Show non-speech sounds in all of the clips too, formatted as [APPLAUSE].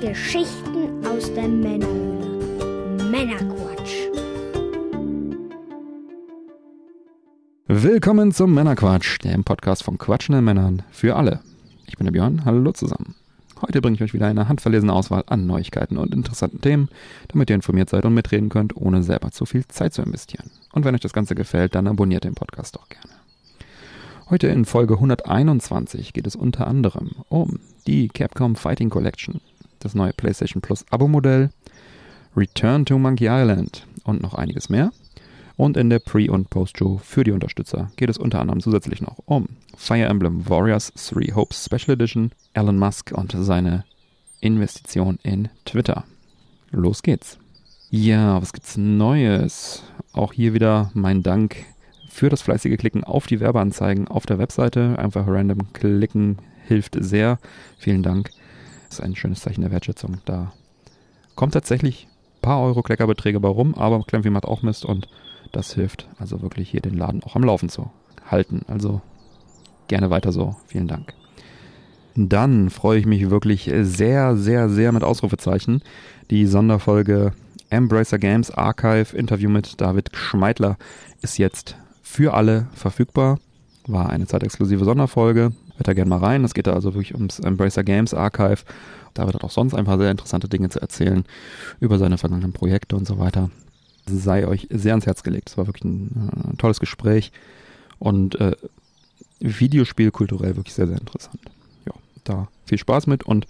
Geschichten aus der Männerhöhle. Männerquatsch. Willkommen zum Männerquatsch, dem Podcast von quatschenden Männern für alle. Ich bin der Björn, hallo zusammen. Heute bringe ich euch wieder eine handverlesene Auswahl an Neuigkeiten und interessanten Themen, damit ihr informiert seid und mitreden könnt, ohne selber zu viel Zeit zu investieren. Und wenn euch das Ganze gefällt, dann abonniert den Podcast doch gerne. Heute in Folge 121 geht es unter anderem um die Capcom Fighting Collection, das neue PlayStation Plus Abo-Modell, Return to Monkey Island und noch einiges mehr. Und in der Pre- und Post-Show für die Unterstützer geht es unter anderem zusätzlich noch um Fire Emblem Warriors 3 Hopes Special Edition, Elon Musk und seine Investition in Twitter. Los geht's. Ja, was gibt's Neues? Auch hier wieder mein Dank für das fleißige Klicken auf die Werbeanzeigen auf der Webseite. Einfach random klicken hilft sehr. Vielen Dank. Ist ein schönes Zeichen der Wertschätzung. Da kommt tatsächlich ein paar Euro Kleckerbeträge bei rum, aber Klemmvieh macht auch Mist und das hilft also wirklich hier den Laden auch am Laufen zu halten. Also gerne weiter so. Vielen Dank. Dann freue ich mich wirklich sehr, sehr, sehr mit Ausrufezeichen. Die Sonderfolge Embracer Games Archive Interview mit David Schmeidler ist jetzt für alle verfügbar. War eine zeitexklusive Sonderfolge. Hört da gerne mal rein. Es geht da also wirklich ums Embracer Games Archive. David hat auch sonst ein paar sehr interessante Dinge zu erzählen über seine vergangenen Projekte und so weiter sei euch sehr ans Herz gelegt. Es war wirklich ein, äh, tolles Gespräch und äh, Videospiel wirklich sehr, sehr interessant. Ja, da viel Spaß mit und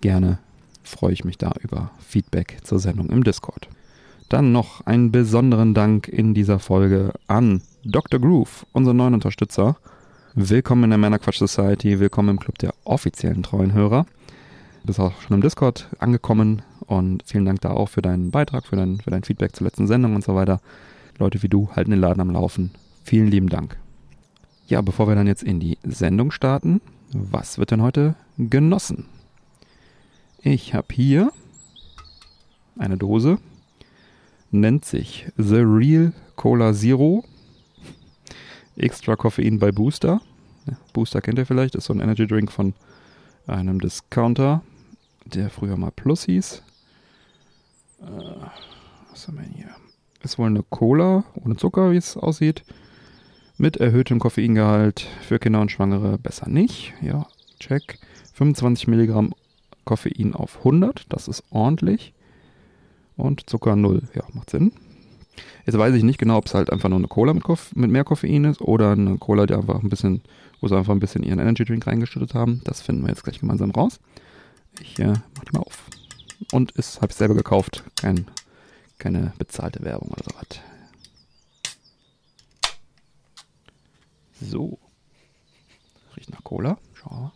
gerne freue ich mich da über Feedback zur Sendung im Discord. Dann noch einen besonderen Dank in dieser Folge an Dr. Groove, unseren neuen Unterstützer. Willkommen in der Männerquatsch Society, willkommen im Club der offiziellen treuen Hörer. Du bist auch schon im Discord angekommen, und vielen Dank da auch für deinen Beitrag, für dein, für dein Feedback zur letzten Sendung und so weiter. Leute wie du halten den Laden am Laufen. Vielen lieben Dank. Ja, bevor wir dann jetzt in die Sendung starten, was wird denn heute genossen? Ich habe hier eine Dose, nennt sich The Real Cola Zero. Extra Koffein bei Booster. Booster kennt ihr vielleicht, ist so ein Energy Drink von einem Discounter, der früher mal Plus hieß. Äh, was haben wir hier? Ist wohl eine Cola ohne Zucker, wie es aussieht. Mit erhöhtem Koffeingehalt für Kinder und Schwangere besser nicht. Ja, check. 25 Milligramm Koffein auf 100, das ist ordentlich. Und Zucker 0, ja, macht Sinn. Jetzt weiß ich nicht genau, ob es halt einfach nur eine Cola mit, Koff mit mehr Koffein ist oder eine Cola, die einfach ein bisschen, wo sie einfach ein bisschen ihren Energy Drink reingeschüttet haben. Das finden wir jetzt gleich gemeinsam raus. Ich äh, mach die mal auf und ist, habe ich selber gekauft. Kein, keine bezahlte Werbung oder so was. So. Riecht nach Cola. Schau.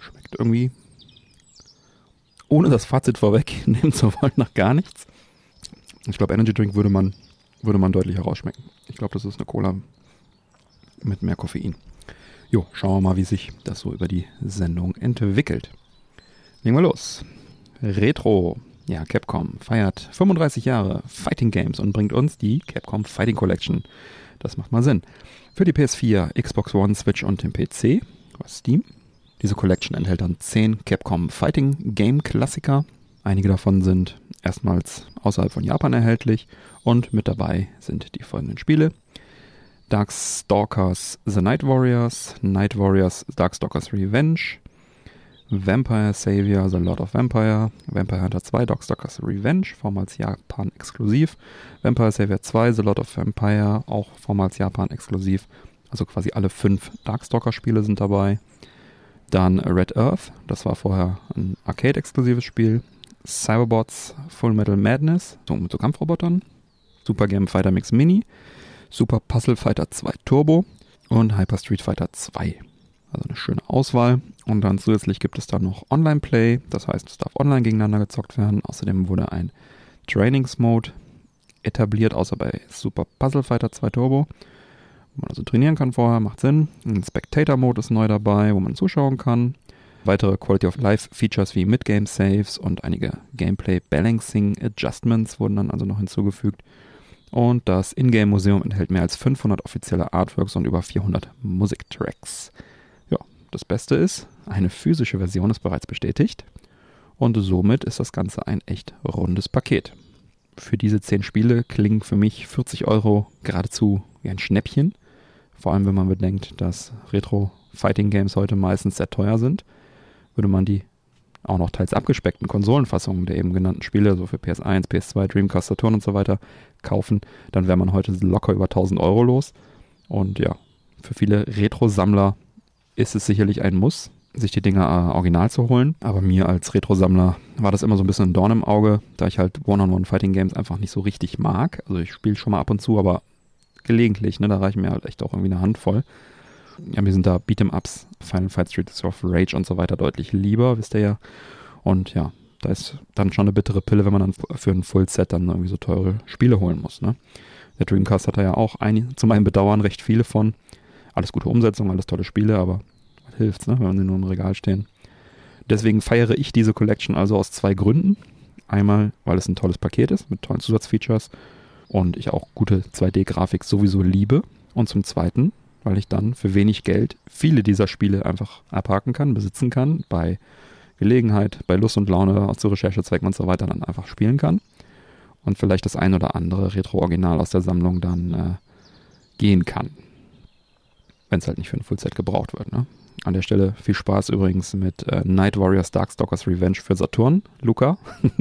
Schmeckt irgendwie, ohne das Fazit vorweg nehmen [LAUGHS] zu wollen, nach gar nichts. Ich glaube, Energy Drink würde man, würde man deutlich herausschmecken. Ich glaube, das ist eine Cola mit mehr Koffein. Jo, schauen wir mal, wie sich das so über die Sendung entwickelt. Legen wir los. Retro. Ja, Capcom feiert 35 Jahre Fighting Games und bringt uns die Capcom Fighting Collection. Das macht mal Sinn. Für die PS4, Xbox One, Switch und den PC, was Steam. Diese Collection enthält dann 10 Capcom Fighting Game Klassiker. Einige davon sind erstmals außerhalb von Japan erhältlich und mit dabei sind die folgenden Spiele. Darkstalkers The Night Warriors, Night Warriors Darkstalkers Revenge, Vampire Savior The Lord of Vampire, Vampire Hunter 2 Darkstalkers Revenge, vormals Japan exklusiv, Vampire Savior 2 The Lord of Vampire, auch vormals Japan exklusiv, also quasi alle fünf Darkstalker-Spiele sind dabei. Dann Red Earth, das war vorher ein Arcade-exklusives Spiel. Cyberbots Full Metal Madness, so mit so Kampfrobotern. Super Game Fighter Mix Mini. Super Puzzle Fighter 2 Turbo und Hyper Street Fighter 2. Also eine schöne Auswahl. Und dann zusätzlich gibt es dann noch Online-Play. Das heißt, es darf online gegeneinander gezockt werden. Außerdem wurde ein Trainings-Mode etabliert, außer bei Super Puzzle Fighter 2 Turbo. Wo man also trainieren kann vorher, macht Sinn. Ein Spectator-Mode ist neu dabei, wo man zuschauen kann. Weitere Quality of Life Features wie Mid-Game Saves und einige Gameplay Balancing Adjustments wurden dann also noch hinzugefügt. Und das Ingame-Museum enthält mehr als 500 offizielle Artworks und über 400 Musiktracks. Ja, das Beste ist, eine physische Version ist bereits bestätigt. Und somit ist das Ganze ein echt rundes Paket. Für diese 10 Spiele klingen für mich 40 Euro geradezu wie ein Schnäppchen. Vor allem, wenn man bedenkt, dass Retro-Fighting-Games heute meistens sehr teuer sind, würde man die auch noch teils abgespeckten Konsolenfassungen der eben genannten Spiele, so für PS1, PS2, Dreamcast, Saturn und so weiter, kaufen, dann wäre man heute locker über 1000 Euro los. Und ja, für viele Retro-Sammler ist es sicherlich ein Muss, sich die Dinger äh, original zu holen. Aber mir als Retro-Sammler war das immer so ein bisschen ein Dorn im Auge, da ich halt One-on-One-Fighting-Games einfach nicht so richtig mag. Also ich spiele schon mal ab und zu, aber gelegentlich, ne, da reichen mir halt echt auch irgendwie eine Handvoll. Ja, mir sind da Beat'em-Ups, Final Fight Streets of Rage und so weiter deutlich lieber, wisst ihr ja. Und ja, da ist dann schon eine bittere Pille, wenn man dann für ein Full-Set dann irgendwie so teure Spiele holen muss. Ne? Der Dreamcast hat da ja auch ein, zu meinem Bedauern recht viele von. Alles gute Umsetzung, alles tolle Spiele, aber was hilft's, ne, wenn die nur im Regal stehen. Deswegen feiere ich diese Collection also aus zwei Gründen. Einmal, weil es ein tolles Paket ist mit tollen Zusatzfeatures und ich auch gute 2D-Grafik sowieso liebe. Und zum Zweiten, weil ich dann für wenig Geld viele dieser Spiele einfach abhaken kann, besitzen kann, bei Gelegenheit, bei Lust und Laune, zu Recherchezwecken und so weiter dann einfach spielen kann. Und vielleicht das ein oder andere Retro-Original aus der Sammlung dann äh, gehen kann. Wenn es halt nicht für ein Fullset gebraucht wird. Ne? An der Stelle viel Spaß übrigens mit äh, Night Warriors Darkstalkers Revenge für Saturn, Luca. [LAUGHS]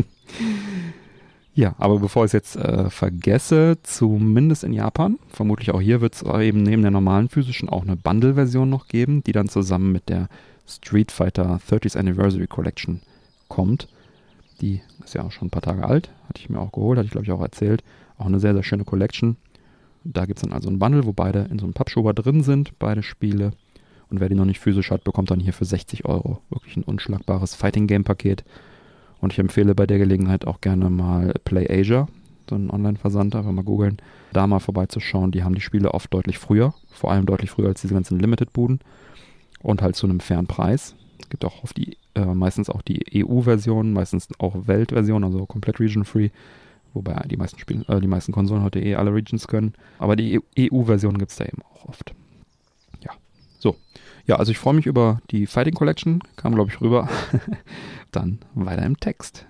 Ja, aber bevor ich es jetzt äh, vergesse, zumindest in Japan, vermutlich auch hier wird es eben neben der normalen physischen auch eine Bundle-Version noch geben, die dann zusammen mit der Street Fighter 30th Anniversary Collection kommt. Die ist ja auch schon ein paar Tage alt, hatte ich mir auch geholt, hatte ich glaube ich auch erzählt. Auch eine sehr, sehr schöne Collection. Da gibt es dann also ein Bundle, wo beide in so einem Pappschuber drin sind, beide Spiele. Und wer die noch nicht physisch hat, bekommt dann hier für 60 Euro wirklich ein unschlagbares Fighting-Game-Paket und ich empfehle bei der Gelegenheit auch gerne mal PlayAsia, so einen Online-Versand, einfach mal googeln, da mal vorbeizuschauen. Die haben die Spiele oft deutlich früher, vor allem deutlich früher als diese ganzen Limited-Buden und halt zu einem fairen Preis. Es gibt auch oft die, äh, meistens auch die EU-Version, meistens auch Weltversion, also komplett region-free, wobei die meisten Spiele, äh, die meisten Konsolen heute eh alle Regions können. Aber die EU-Version gibt es da eben auch oft. Ja, so. Ja, also ich freue mich über die Fighting Collection, kam glaube ich rüber. [LAUGHS] Dann weiter im Text.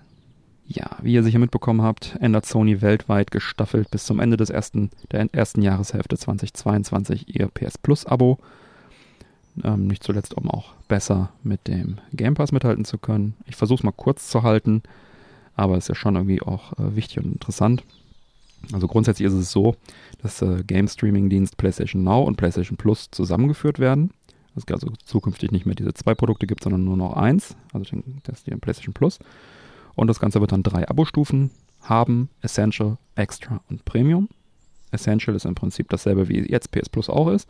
Ja, wie ihr sicher mitbekommen habt, ändert Sony weltweit gestaffelt bis zum Ende des ersten, der ersten Jahreshälfte 2022 ihr PS Plus Abo. Ähm, nicht zuletzt, um auch besser mit dem Game Pass mithalten zu können. Ich versuche es mal kurz zu halten, aber es ist ja schon irgendwie auch äh, wichtig und interessant. Also grundsätzlich ist es so, dass äh, Game Streaming Dienst PlayStation Now und PlayStation Plus zusammengeführt werden es also zukünftig nicht mehr diese zwei Produkte gibt, sondern nur noch eins, also das ist die PlayStation Plus. Und das Ganze wird dann drei Abo-Stufen haben, Essential, Extra und Premium. Essential ist im Prinzip dasselbe wie jetzt PS Plus auch ist.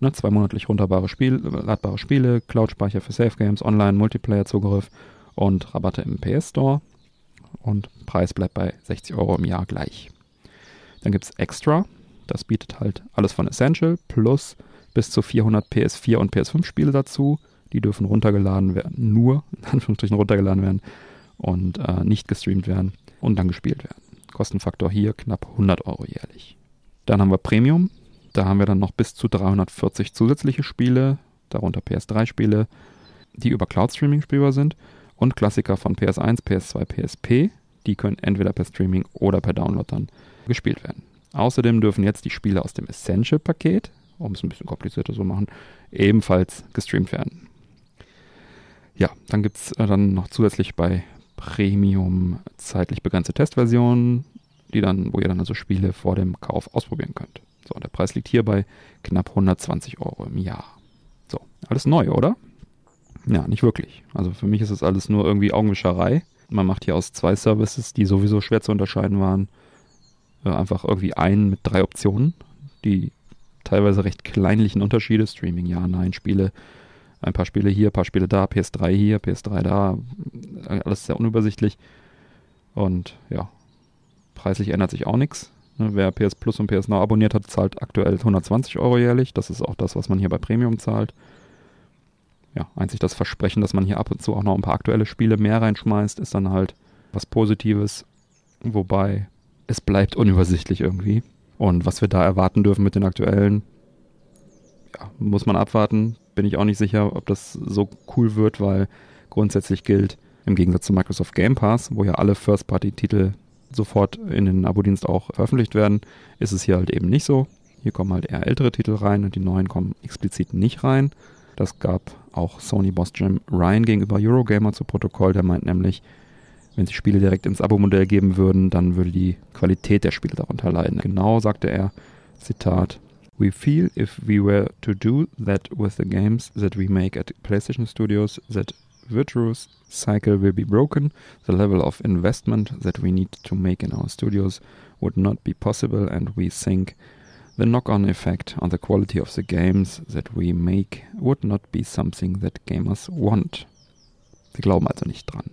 Ne, zwei runterbare Spiel, ladbare Spiele, Cloud-Speicher für Safe Games, Online, Multiplayer-Zugriff und Rabatte im PS Store. Und Preis bleibt bei 60 Euro im Jahr gleich. Dann gibt es Extra. Das bietet halt alles von Essential plus bis zu 400 PS4 und PS5 Spiele dazu. Die dürfen runtergeladen werden, nur [LAUGHS] in Anführungsstrichen runtergeladen werden und äh, nicht gestreamt werden und dann gespielt werden. Kostenfaktor hier knapp 100 Euro jährlich. Dann haben wir Premium. Da haben wir dann noch bis zu 340 zusätzliche Spiele, darunter PS3-Spiele, die über Cloud Streaming spielbar sind und Klassiker von PS1, PS2, PSP. Die können entweder per Streaming oder per Download dann gespielt werden. Außerdem dürfen jetzt die Spiele aus dem Essential-Paket, um es ein bisschen komplizierter zu machen, ebenfalls gestreamt werden. Ja, dann gibt es äh, dann noch zusätzlich bei Premium zeitlich begrenzte Testversionen, die dann, wo ihr dann also Spiele vor dem Kauf ausprobieren könnt. So, der Preis liegt hier bei knapp 120 Euro im Jahr. So, alles neu, oder? Ja, nicht wirklich. Also für mich ist es alles nur irgendwie Augenwischerei. Man macht hier aus zwei Services, die sowieso schwer zu unterscheiden waren, äh, einfach irgendwie einen mit drei Optionen, die teilweise recht kleinlichen Unterschiede. Streaming, ja, nein, Spiele, ein paar Spiele hier, ein paar Spiele da, PS3 hier, PS3 da, alles sehr unübersichtlich. Und ja, preislich ändert sich auch nichts. Ne, wer PS Plus und PS Now abonniert hat, zahlt aktuell 120 Euro jährlich. Das ist auch das, was man hier bei Premium zahlt. Ja, einzig das Versprechen, dass man hier ab und zu auch noch ein paar aktuelle Spiele mehr reinschmeißt, ist dann halt was Positives. Wobei es bleibt unübersichtlich irgendwie. Und was wir da erwarten dürfen mit den aktuellen, ja, muss man abwarten. Bin ich auch nicht sicher, ob das so cool wird, weil grundsätzlich gilt, im Gegensatz zu Microsoft Game Pass, wo ja alle First-Party-Titel sofort in den Abo-Dienst auch veröffentlicht werden, ist es hier halt eben nicht so. Hier kommen halt eher ältere Titel rein und die neuen kommen explizit nicht rein. Das gab auch Sony-Boss Jim Ryan gegenüber Eurogamer zu Protokoll. Der meint nämlich, wenn sie Spiele direkt ins Abo-Modell geben würden, dann würde die Qualität der Spiele darunter leiden. Genau sagte er, Zitat, We feel if we were to do that with the games that we make at PlayStation Studios, that virtuous cycle will be broken. The level of investment that we need to make in our studios would not be possible, and we think the knock on effect on the quality of the games that we make would not be something that gamers want. Wir glauben also nicht dran.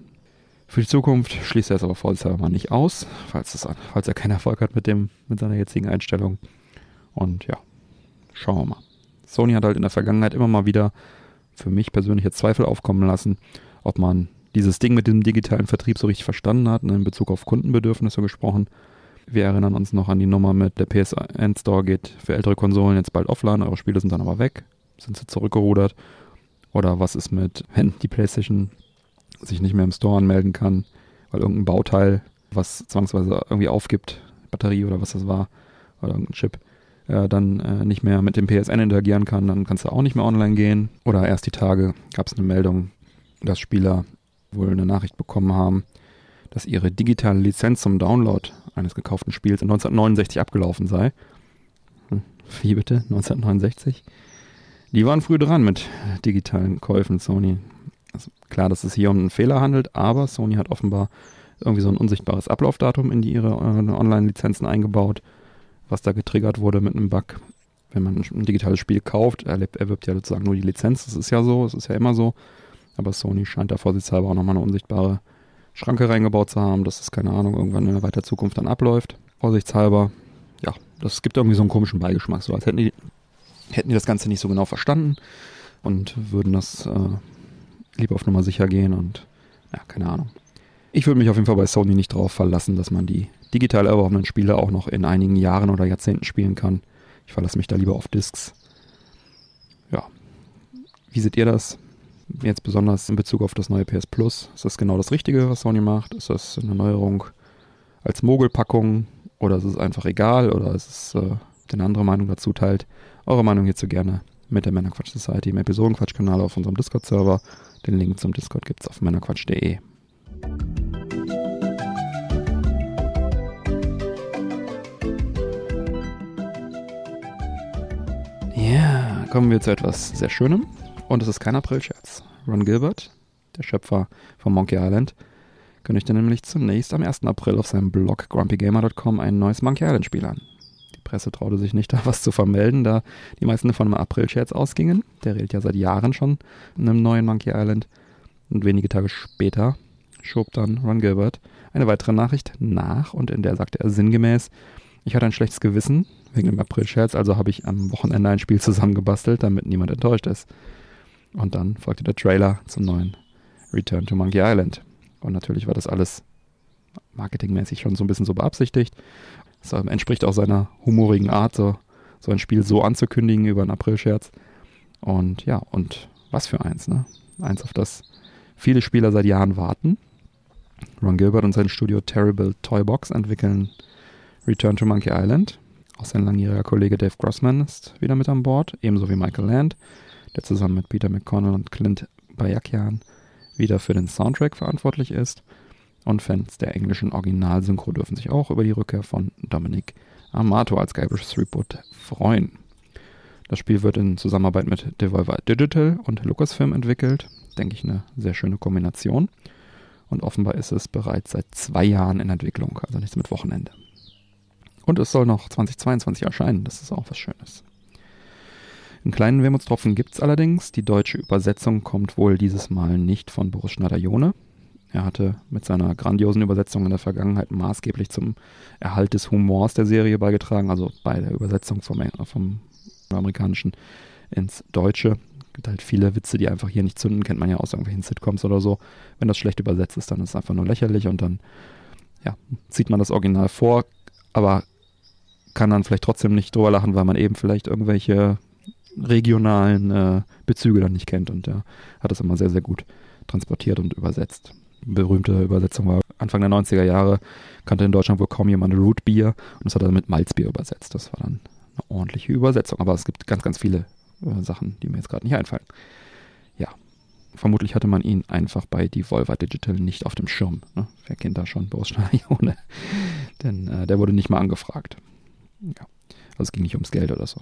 Für die Zukunft schließt er es aber vorsichtshalber nicht aus, falls, es, falls er keinen Erfolg hat mit, dem, mit seiner jetzigen Einstellung. Und ja, schauen wir mal. Sony hat halt in der Vergangenheit immer mal wieder für mich persönliche Zweifel aufkommen lassen, ob man dieses Ding mit dem digitalen Vertrieb so richtig verstanden hat, ne, in Bezug auf Kundenbedürfnisse gesprochen. Wir erinnern uns noch an die Nummer mit der PSN Store geht für ältere Konsolen jetzt bald offline, eure Spiele sind dann aber weg. Sind sie zurückgerudert? Oder was ist mit, wenn die PlayStation sich nicht mehr im Store anmelden kann, weil irgendein Bauteil, was zwangsweise irgendwie aufgibt, Batterie oder was das war, oder irgendein Chip, äh, dann äh, nicht mehr mit dem PSN interagieren kann, dann kannst du auch nicht mehr online gehen. Oder erst die Tage gab es eine Meldung, dass Spieler wohl eine Nachricht bekommen haben, dass ihre digitale Lizenz zum Download eines gekauften Spiels in 1969 abgelaufen sei. Hm, wie bitte? 1969? Die waren früh dran mit digitalen Käufen, Sony. Also klar, dass es hier um einen Fehler handelt, aber Sony hat offenbar irgendwie so ein unsichtbares Ablaufdatum in die ihre äh, Online-Lizenzen eingebaut, was da getriggert wurde mit einem Bug. Wenn man ein digitales Spiel kauft, erlebt, erwirbt ja sozusagen nur die Lizenz. Das ist ja so, es ist ja immer so. Aber Sony scheint da vorsichtshalber auch nochmal eine unsichtbare Schranke reingebaut zu haben, dass es, keine Ahnung, irgendwann in der weiter Zukunft dann abläuft. Vorsichtshalber, ja, das gibt irgendwie so einen komischen Beigeschmack, so als hätten die, hätten die das Ganze nicht so genau verstanden und würden das äh, lieber auf Nummer sicher gehen und ja, keine Ahnung. Ich würde mich auf jeden Fall bei Sony nicht darauf verlassen, dass man die digital erworbenen Spiele auch noch in einigen Jahren oder Jahrzehnten spielen kann. Ich verlasse mich da lieber auf Discs. Ja. Wie seht ihr das? Jetzt besonders in Bezug auf das neue PS Plus. Ist das genau das Richtige, was Sony macht? Ist das eine Neuerung als Mogelpackung? Oder ist es einfach egal? Oder ist es äh, eine andere Meinung dazu teilt? Eure Meinung hierzu gerne mit der Männerquatsch Society im Episodenquatsch-Kanal auf unserem Discord-Server. Den Link zum Discord gibt es auf männerquatsch.de. Ja, kommen wir zu etwas sehr Schönem. Und es ist kein Aprilscherz. Ron Gilbert, der Schöpfer von Monkey Island, kündigte nämlich zunächst am 1. April auf seinem Blog grumpygamer.com ein neues Monkey Island Spiel an. Presse traute sich nicht, [LAUGHS] da was zu vermelden, da die meisten von einem April-Scherz ausgingen. Der redet ja seit Jahren schon in einem neuen Monkey Island. Und wenige Tage später schob dann Ron Gilbert eine weitere Nachricht nach und in der sagte er sinngemäß, ich hatte ein schlechtes Gewissen wegen dem April-Scherz, also habe ich am Wochenende ein Spiel zusammengebastelt, damit niemand enttäuscht ist. Und dann folgte der Trailer zum neuen Return to Monkey Island. Und natürlich war das alles marketingmäßig schon so ein bisschen so beabsichtigt. Es entspricht auch seiner humorigen Art, so, so ein Spiel so anzukündigen über einen Aprilscherz. Und ja, und was für eins, ne? Eins, auf das viele Spieler seit Jahren warten. Ron Gilbert und sein Studio Terrible Toybox entwickeln Return to Monkey Island. Auch sein langjähriger Kollege Dave Grossman ist wieder mit an Bord, ebenso wie Michael Land der zusammen mit Peter McConnell und Clint Bayakian wieder für den Soundtrack verantwortlich ist. Und Fans der englischen Originalsynchro dürfen sich auch über die Rückkehr von Dominic Amato als Guybrush Threepwood freuen. Das Spiel wird in Zusammenarbeit mit Devolver Digital und Lucasfilm entwickelt. Denke ich eine sehr schöne Kombination. Und offenbar ist es bereits seit zwei Jahren in Entwicklung, also nichts mit Wochenende. Und es soll noch 2022 erscheinen, das ist auch was Schönes. Einen kleinen Wermutstropfen gibt es allerdings. Die deutsche Übersetzung kommt wohl dieses Mal nicht von Boris Schneider-Jone. Er hatte mit seiner grandiosen Übersetzung in der Vergangenheit maßgeblich zum Erhalt des Humors der Serie beigetragen, also bei der Übersetzung vom, vom amerikanischen ins Deutsche. Es gibt halt viele Witze, die einfach hier nicht zünden, kennt man ja aus irgendwelchen Sitcoms oder so. Wenn das schlecht übersetzt ist, dann ist es einfach nur lächerlich und dann ja, zieht man das Original vor. aber kann dann vielleicht trotzdem nicht drüber lachen, weil man eben vielleicht irgendwelche regionalen äh, Bezüge dann nicht kennt und der hat das immer sehr, sehr gut transportiert und übersetzt. Berühmte Übersetzung war Anfang der 90er Jahre, kannte in Deutschland wohl kaum jemand Root Beer und das hat er mit Malzbier übersetzt. Das war dann eine ordentliche Übersetzung, aber es gibt ganz, ganz viele äh, Sachen, die mir jetzt gerade nicht einfallen. Ja, vermutlich hatte man ihn einfach bei Devolver Digital nicht auf dem Schirm. Ne? Wer kennt da schon Boris Schneider? [LAUGHS] Denn äh, der wurde nicht mal angefragt. Ja, also es ging nicht ums Geld oder so.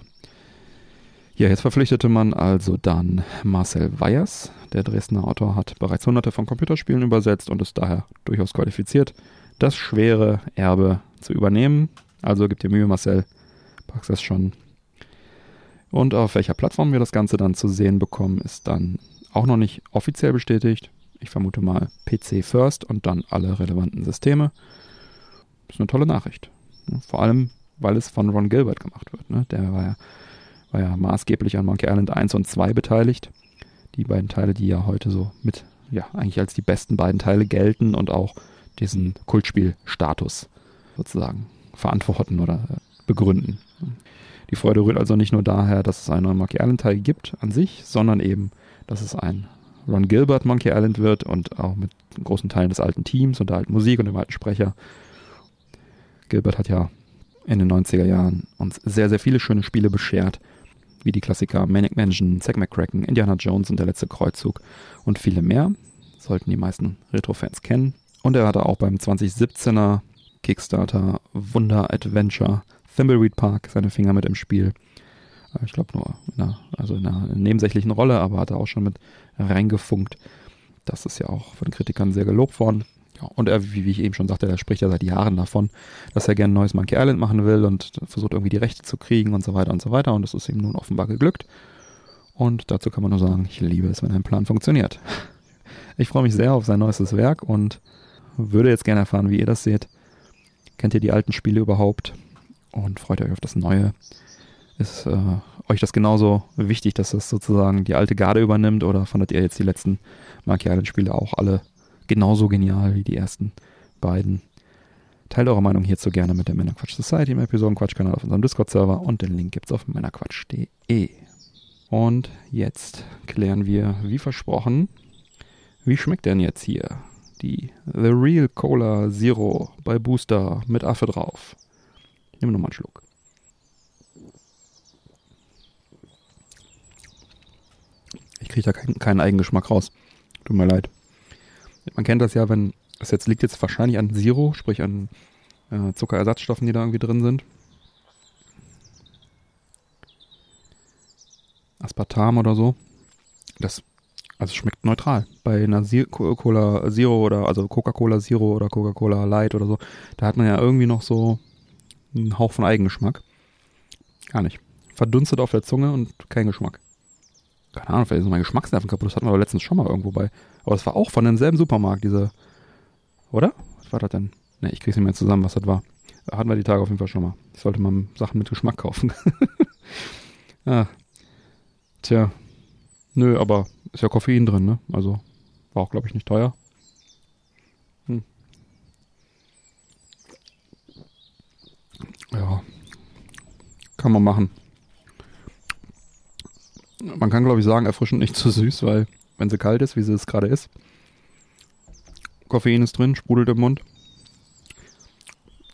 Ja, jetzt verpflichtete man also dann Marcel Weyers. Der Dresdner Autor hat bereits hunderte von Computerspielen übersetzt und ist daher durchaus qualifiziert, das schwere Erbe zu übernehmen. Also gib dir Mühe, Marcel, packst das schon. Und auf welcher Plattform wir das Ganze dann zu sehen bekommen, ist dann auch noch nicht offiziell bestätigt. Ich vermute mal PC first und dann alle relevanten Systeme. Ist eine tolle Nachricht. Vor allem, weil es von Ron Gilbert gemacht wird. Ne? Der war ja war ja maßgeblich an Monkey Island 1 und 2 beteiligt. Die beiden Teile, die ja heute so mit, ja, eigentlich als die besten beiden Teile gelten und auch diesen Kultspielstatus sozusagen verantworten oder äh, begründen. Die Freude rührt also nicht nur daher, dass es einen neuen Monkey Island Teil gibt an sich, sondern eben, dass es ein Ron Gilbert Monkey Island wird und auch mit großen Teilen des alten Teams und der alten Musik und dem alten Sprecher. Gilbert hat ja in den 90er Jahren uns sehr, sehr viele schöne Spiele beschert, wie die Klassiker Manic Mansion, Zack McCracken, Indiana Jones und der letzte Kreuzzug und viele mehr. Sollten die meisten Retro-Fans kennen. Und er hatte auch beim 2017er Kickstarter Wunder Adventure Thimbleweed Park seine Finger mit im Spiel. Äh, ich glaube nur in einer, also in einer nebensächlichen Rolle, aber hat er auch schon mit reingefunkt. Das ist ja auch von Kritikern sehr gelobt worden. Und er, wie, ich eben schon sagte, der spricht ja seit Jahren davon, dass er gerne ein neues Monkey Island machen will und versucht irgendwie die Rechte zu kriegen und so weiter und so weiter. Und das ist ihm nun offenbar geglückt. Und dazu kann man nur sagen, ich liebe es, wenn ein Plan funktioniert. Ich freue mich sehr auf sein neuestes Werk und würde jetzt gerne erfahren, wie ihr das seht. Kennt ihr die alten Spiele überhaupt? Und freut euch auf das Neue? Ist äh, euch das genauso wichtig, dass das sozusagen die alte Garde übernimmt? Oder fandet ihr jetzt die letzten Monkey Island Spiele auch alle genauso genial wie die ersten beiden. Teilt eure Meinung hierzu gerne mit der Männerquatsch Society im Episodenquatsch-Kanal auf unserem Discord-Server und den Link gibt es auf männerquatsch.de. Und jetzt klären wir, wie versprochen, wie schmeckt denn jetzt hier die The Real Cola Zero bei Booster mit Affe drauf? Ich nehme nochmal einen Schluck. Ich kriege da keinen, keinen Eigengeschmack raus. Tut mir leid. Man kennt das ja, wenn, das jetzt liegt jetzt wahrscheinlich an Zero, sprich an äh, Zuckerersatzstoffen, die da irgendwie drin sind. Aspartam oder so. Das, also schmeckt neutral. Bei einer Cola Zero oder, also Coca-Cola Zero oder Coca-Cola Light oder so, da hat man ja irgendwie noch so einen Hauch von Eigengeschmack. Gar nicht. Verdunstet auf der Zunge und kein Geschmack. Keine Ahnung, vielleicht ist mein Geschmacksnerven kaputt. Das hatten wir aber letztens schon mal irgendwo bei aber es war auch von demselben Supermarkt, diese. Oder? Was war das denn? Ne, ich krieg's nicht mehr zusammen, was das war. Da hatten wir die Tage auf jeden Fall schon mal. Ich sollte mal Sachen mit Geschmack kaufen. [LAUGHS] ah. Tja. Nö, aber ist ja Koffein drin, ne? Also war auch, glaube ich, nicht teuer. Hm. Ja. Kann man machen. Man kann, glaube ich, sagen, erfrischend nicht zu süß, weil wenn sie kalt ist, wie sie es gerade ist. Koffein ist drin, sprudelt im Mund.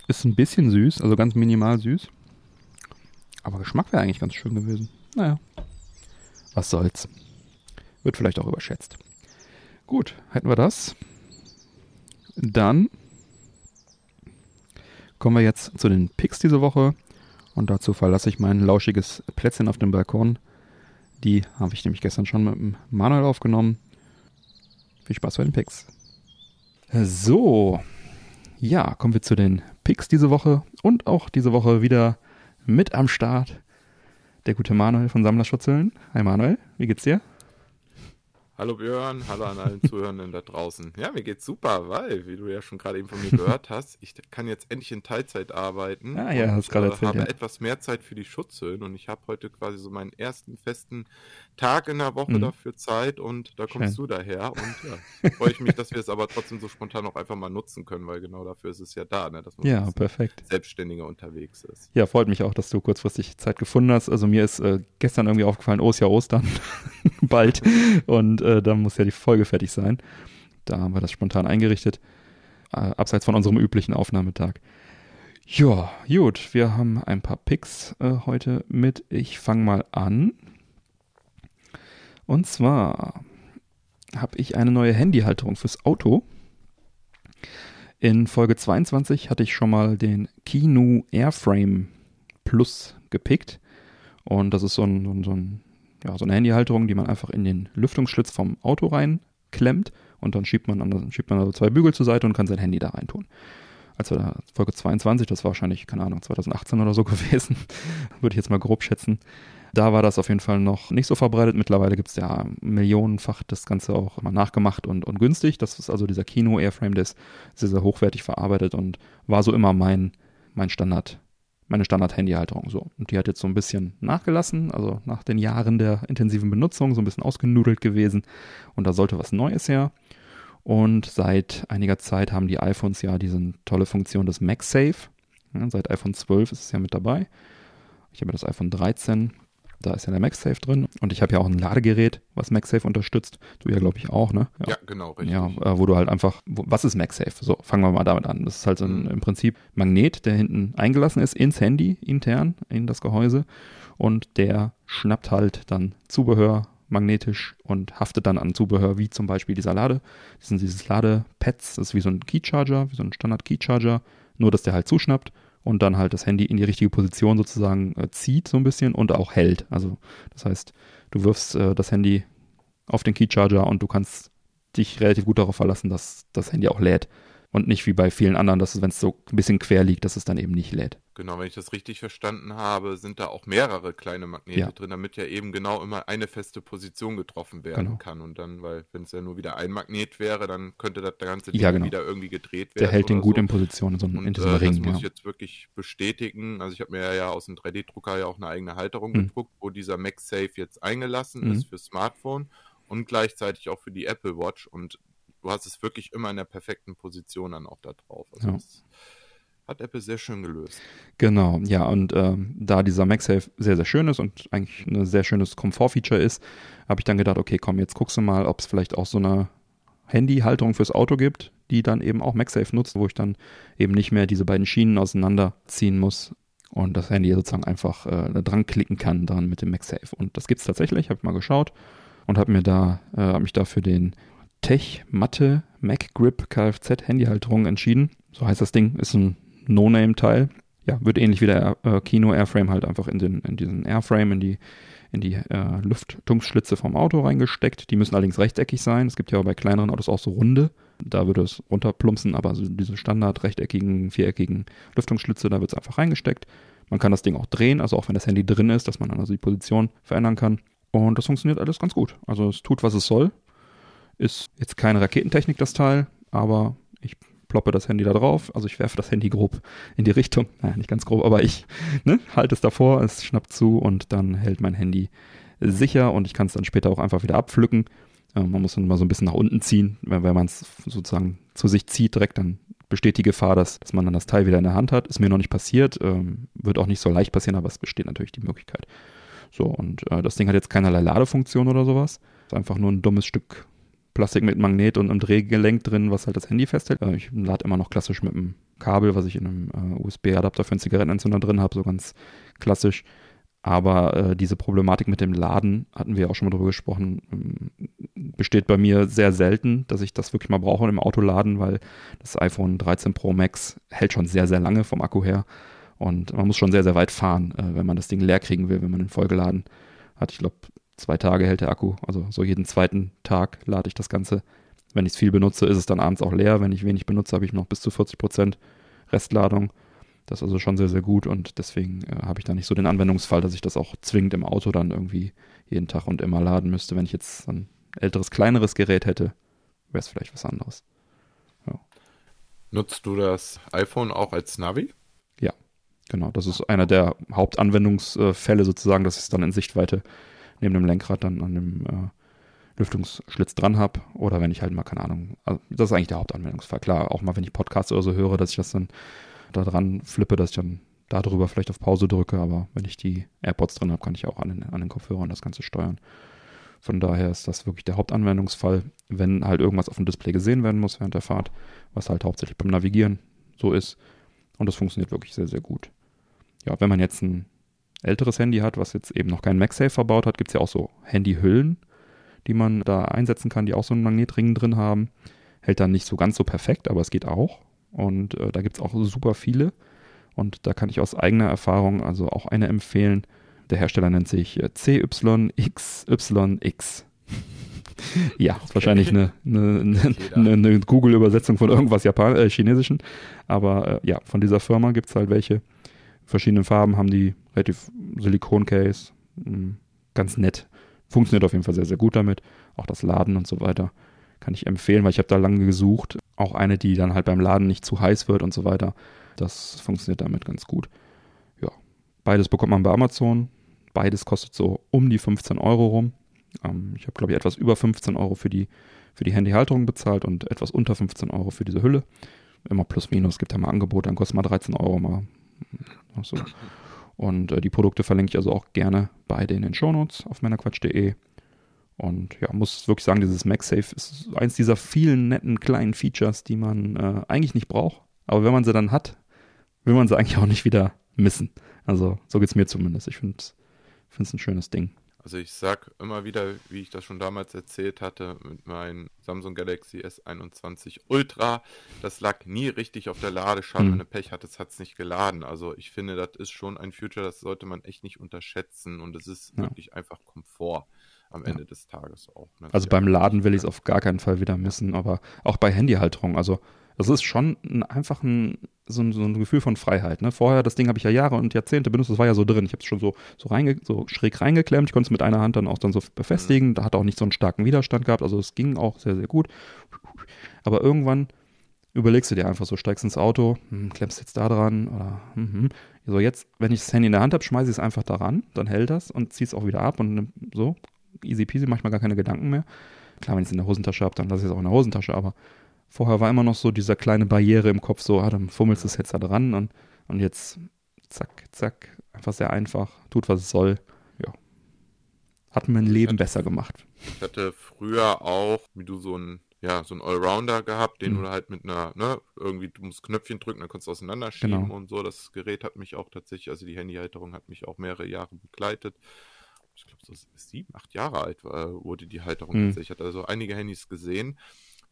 Ist ein bisschen süß, also ganz minimal süß. Aber Geschmack wäre eigentlich ganz schön gewesen. Naja, was soll's. Wird vielleicht auch überschätzt. Gut, hätten wir das. Dann kommen wir jetzt zu den Picks diese Woche. Und dazu verlasse ich mein lauschiges Plätzchen auf dem Balkon die habe ich nämlich gestern schon mit dem Manuel aufgenommen. Viel Spaß bei den Picks. So, ja, kommen wir zu den Picks diese Woche und auch diese Woche wieder mit am Start der gute Manuel von Sammlerschutzeln. Hi Manuel, wie geht's dir? Hallo Björn, hallo an allen Zuhörenden da draußen. Ja, mir geht's super, weil, wie du ja schon gerade eben von mir gehört hast, ich kann jetzt endlich in Teilzeit arbeiten. Ah ja, hast gerade äh, erzählt, habe ja. etwas mehr Zeit für die Schutzhüllen und ich habe heute quasi so meinen ersten festen Tag in der Woche Mhm. dafür Zeit und da kommst Schön. du daher und ja, freue ich mich, dass wir es aber trotzdem so spontan auch einfach mal nutzen können, weil genau dafür ist es ja da, ne, dass man Ja, perfekt. selbstständiger unterwegs ist. Ja, freut mich auch, dass du kurzfristig Zeit gefunden hast. Also mir ist äh, gestern irgendwie aufgefallen, oh, ist ja Ostern, [LAUGHS] bald. Und äh, dann muss ja die Folge fertig sein. Da haben wir das spontan eingerichtet, äh, abseits von unserem üblichen Aufnahmetag. Ja, gut, wir haben ein paar Picks äh, heute mit. Ich fange mal an. Und zwar habe ich eine neue Handyhalterung fürs Auto. In Folge 22 hatte ich schon mal den Kinu Airframe Plus gepickt. Und das ist so, ein, so, ein, ja, so eine Handyhalterung, die man einfach in den Lüftungsschlitz vom Auto reinklemmt. Und dann schiebt man, an, schiebt man also zwei Bügel zur Seite und kann sein Handy da reintun. Also da, Folge 22, das war wahrscheinlich, keine Ahnung, 2018 oder so [LAUGHS] gewesen, würde ich jetzt mal grob schätzen. Da war das auf jeden Fall noch nicht so verbreitet. Mittlerweile gibt es ja millionenfach das Ganze auch immer nachgemacht und, und günstig. Das ist also dieser Kino Airframe, der ist sehr, sehr hochwertig verarbeitet und war so immer mein, mein Standard, meine Standard-Handyhalterung. So. Und die hat jetzt so ein bisschen nachgelassen, also nach den Jahren der intensiven Benutzung, so ein bisschen ausgenudelt gewesen. Und da sollte was Neues her. Und seit einiger Zeit haben die iPhones ja diese tolle Funktion des MagSafe. Ja, seit iPhone 12 ist es ja mit dabei. Ich habe das iPhone 13, da ist ja der MagSafe drin. Und ich habe ja auch ein Ladegerät, was MagSafe unterstützt. Du ja, glaube ich, auch, ne? Ja, genau, richtig. Ja, äh, wo du halt einfach, wo, was ist MagSafe? So, fangen wir mal damit an. Das ist halt so ein, Mhm. im Prinzip Magnet, der hinten eingelassen ist ins Handy, intern, in das Gehäuse. Und der schnappt halt dann Zubehör magnetisch und haftet dann an Zubehör, wie zum Beispiel dieser Lade, das sind dieses Ladepads, das ist wie so ein Keycharger, wie so ein Standard-Keycharger, nur dass der halt zuschnappt und dann halt das Handy in die richtige Position sozusagen äh, zieht so ein bisschen und auch hält. Also das heißt, du wirfst äh, das Handy auf den Keycharger und du kannst dich relativ gut darauf verlassen, dass das Handy auch lädt. Und nicht wie bei vielen anderen, dass es, wenn es so ein bisschen quer liegt, dass es dann eben nicht lädt. Genau, wenn ich das richtig verstanden habe, sind da auch mehrere kleine Magnete Ja. drin, damit ja eben genau immer eine feste Position getroffen werden Genau. kann. Und dann, weil wenn es ja nur wieder ein Magnet wäre, dann könnte das ganze Ding Ja, genau. wieder irgendwie gedreht werden. Der hält den gut so. in Position in, so einem, Und in diesem äh, das Ring. muss Ja. ich jetzt wirklich bestätigen. Also ich habe mir ja aus dem 3D-Drucker ja auch eine eigene Halterung Mhm. gedruckt, wo dieser MagSafe jetzt eingelassen Mhm. ist für Smartphone und gleichzeitig auch für die Apple Watch. Und du hast es wirklich immer in der perfekten Position dann auch da drauf. Also Ja. das hat Apple sehr schön gelöst. Genau, ja, und ähm, da dieser MagSafe sehr, sehr schön ist und eigentlich ein sehr schönes Komfortfeature ist, habe ich dann gedacht, okay, komm, jetzt guckst du mal, ob es vielleicht auch so eine Handyhalterung fürs Auto gibt, die dann eben auch MagSafe nutzt, wo ich dann eben nicht mehr diese beiden Schienen auseinanderziehen muss und das Handy sozusagen einfach äh, dran klicken kann dann mit dem MagSafe. Und das gibt's tatsächlich, habe ich mal geschaut und habe mir da, äh, habe mich da für den Tech Matte MacGrip Kfz Handyhalterung entschieden. So heißt das Ding, ist ein No-Name-Teil. Ja, wird ähnlich wie der äh, Kino Airframe halt einfach in, den, in diesen Airframe, in die, in die äh, Lüftungsschlitze vom Auto reingesteckt. Die müssen allerdings rechteckig sein. Es gibt ja bei kleineren Autos auch so runde. Da würde es runterplumpsen, aber so diese standard rechteckigen, viereckigen Lüftungsschlitze, da wird es einfach reingesteckt. Man kann das Ding auch drehen, also auch wenn das Handy drin ist, dass man dann also die Position verändern kann. Und das funktioniert alles ganz gut. Also es tut, was es soll. Ist jetzt keine Raketentechnik, das Teil, aber ich ploppe das Handy da drauf. Also ich werfe das Handy grob in die Richtung. Naja, nicht ganz grob, aber ich ne, halte es davor, es schnappt zu und dann hält mein Handy sicher und ich kann es dann später auch einfach wieder abpflücken. Äh, man muss dann mal so ein bisschen nach unten ziehen. Wenn, wenn man es sozusagen zu sich zieht direkt, dann besteht die Gefahr, dass, dass man dann das Teil wieder in der Hand hat. Ist mir noch nicht passiert, ähm, wird auch nicht so leicht passieren, aber es besteht natürlich die Möglichkeit. So, und äh, das Ding hat jetzt keinerlei Ladefunktion oder sowas. Ist einfach nur ein dummes Stück Plastik mit Magnet und einem Drehgelenk drin, was halt das Handy festhält. Äh, ich lade immer noch klassisch mit einem Kabel, was ich in einem äh, USB-Adapter für einen Zigarettenentzünder drin habe, so ganz klassisch. Aber äh, diese Problematik mit dem Laden, hatten wir auch schon mal drüber gesprochen, ähm, besteht bei mir sehr selten, dass ich das wirklich mal brauche im Auto laden, weil das iPhone 13 Pro Max hält schon sehr, sehr lange vom Akku her. Und man muss schon sehr, sehr weit fahren, äh, wenn man das Ding leer kriegen will, wenn man ihn vollgeladen hat. Ich glaube, zwei Tage hält der Akku. Also so jeden zweiten Tag lade ich das Ganze. Wenn ich es viel benutze, ist es dann abends auch leer. Wenn ich wenig benutze, habe ich noch bis zu 40 Prozent Restladung. Das ist also schon sehr, sehr gut und deswegen äh, habe ich da nicht so den Anwendungsfall, dass ich das auch zwingend im Auto dann irgendwie jeden Tag und immer laden müsste. Wenn ich jetzt dann älteres, kleineres Gerät hätte, wäre es vielleicht was anderes. Nutzt du das iPhone auch als Navi? Ja, genau. Das ist einer der Hauptanwendungsfälle sozusagen, dass ich es dann in Sichtweite neben dem Lenkrad dann an dem äh, Lüftungsschlitz dran habe. Oder wenn ich halt mal, keine Ahnung, also das ist eigentlich der Hauptanwendungsfall. Klar, auch mal, wenn ich Podcasts oder so höre, dass ich das dann da dran flippe, dass ich dann darüber vielleicht auf Pause drücke. Aber wenn ich die AirPods drin habe, kann ich auch an den, an den Kopfhörern das Ganze steuern. Von daher ist das wirklich der Hauptanwendungsfall, wenn halt irgendwas auf dem Display gesehen werden muss während der Fahrt, was halt hauptsächlich beim Navigieren so ist. Und das funktioniert wirklich sehr, sehr gut. Ja, wenn man jetzt ein älteres Handy hat, was jetzt eben noch kein MagSafe verbaut hat, gibt es ja auch so Handyhüllen, die man da einsetzen kann, die auch so einen Magnetring drin haben. Hält dann nicht so ganz so perfekt, aber es geht auch. Und äh, da gibt es auch super viele. Und da kann ich aus eigener Erfahrung also auch eine empfehlen. Der Hersteller nennt sich äh, CYXYX. [LAUGHS] ja, ist wahrscheinlich eine, eine, eine, eine Google-Übersetzung von irgendwas Japan äh, Chinesischen. Aber äh, ja, von dieser Firma gibt es halt welche. Verschiedene Farben haben die, relativ Silikon-Case. Hm, ganz nett. Funktioniert auf jeden Fall sehr, sehr gut damit. Auch das Laden und so weiter kann ich empfehlen, weil ich habe da lange gesucht. Auch eine, die dann halt beim Laden nicht zu heiß wird und so weiter. Das funktioniert damit ganz gut. Ja, beides bekommt man bei Amazon. Beides kostet so um die 15 Euro rum. Ähm, ich habe, glaube ich, etwas über 15 Euro für die, für die Handyhalterung bezahlt und etwas unter 15 Euro für diese Hülle. Immer plus minus, gibt ja mal Angebote, dann kostet mal 13 Euro mal. So. Und äh, die Produkte verlinke ich also auch gerne beide in den Shownotes auf männerquatsch.de. Und ja, muss wirklich sagen, dieses MagSafe ist eins dieser vielen netten kleinen Features, die man äh, eigentlich nicht braucht. Aber wenn man sie dann hat, will man sie eigentlich auch nicht wieder missen. Also so geht es mir zumindest. Ich finde es finde es ein schönes Ding. Also ich sag immer wieder, wie ich das schon damals erzählt hatte, mit meinem Samsung Galaxy S21 Ultra, das lag nie richtig auf der Ladeschale. Hm. Wenn du Pech hattest, hat es nicht geladen. Also ich finde, das ist schon ein Future, das sollte man echt nicht unterschätzen und es ist ja. wirklich einfach Komfort am Ende ja. des Tages auch. Ne? Also beim Laden will ich es auf gar keinen Fall wieder missen, aber auch bei Handyhalterung. Also das ist schon ein, einfach ein, so, ein, so ein Gefühl von Freiheit. Ne? Vorher, das Ding habe ich ja Jahre und Jahrzehnte benutzt, das war ja so drin. Ich habe es schon so, so, reinge, so schräg reingeklemmt. Ich konnte es mit einer Hand dann auch dann so befestigen. Mhm. Da hat auch nicht so einen starken Widerstand gehabt. Also es ging auch sehr, sehr gut. Aber irgendwann überlegst du dir einfach so, steigst ins Auto, hm, klemmst jetzt da dran oder hm, hm. so jetzt, wenn ich das Handy in der Hand habe, schmeiße ich es einfach daran, dann hält das und ziehe es auch wieder ab und so, easy peasy, manchmal gar keine Gedanken mehr. Klar, wenn ich es in der Hosentasche habe, dann lasse ich es auch in der Hosentasche, aber Vorher war immer noch so dieser kleine Barriere im Kopf, so, ah, dann fummelst du es jetzt da dran und, und jetzt zack, zack, einfach sehr einfach, tut, was es soll. Ja. Hat mein Leben hatte, besser gemacht. Ich hatte früher auch, wie du so ein ja, so ein Allrounder gehabt, den mhm. du halt mit einer, ne, irgendwie, du musst Knöpfchen drücken, dann kannst du auseinanderschieben genau. und so. Das Gerät hat mich auch tatsächlich, also die Handyhalterung hat mich auch mehrere Jahre begleitet. Ich glaube, so sieben, acht Jahre alt war, wurde die Halterung mhm. tatsächlich. Ich hatte also einige Handys gesehen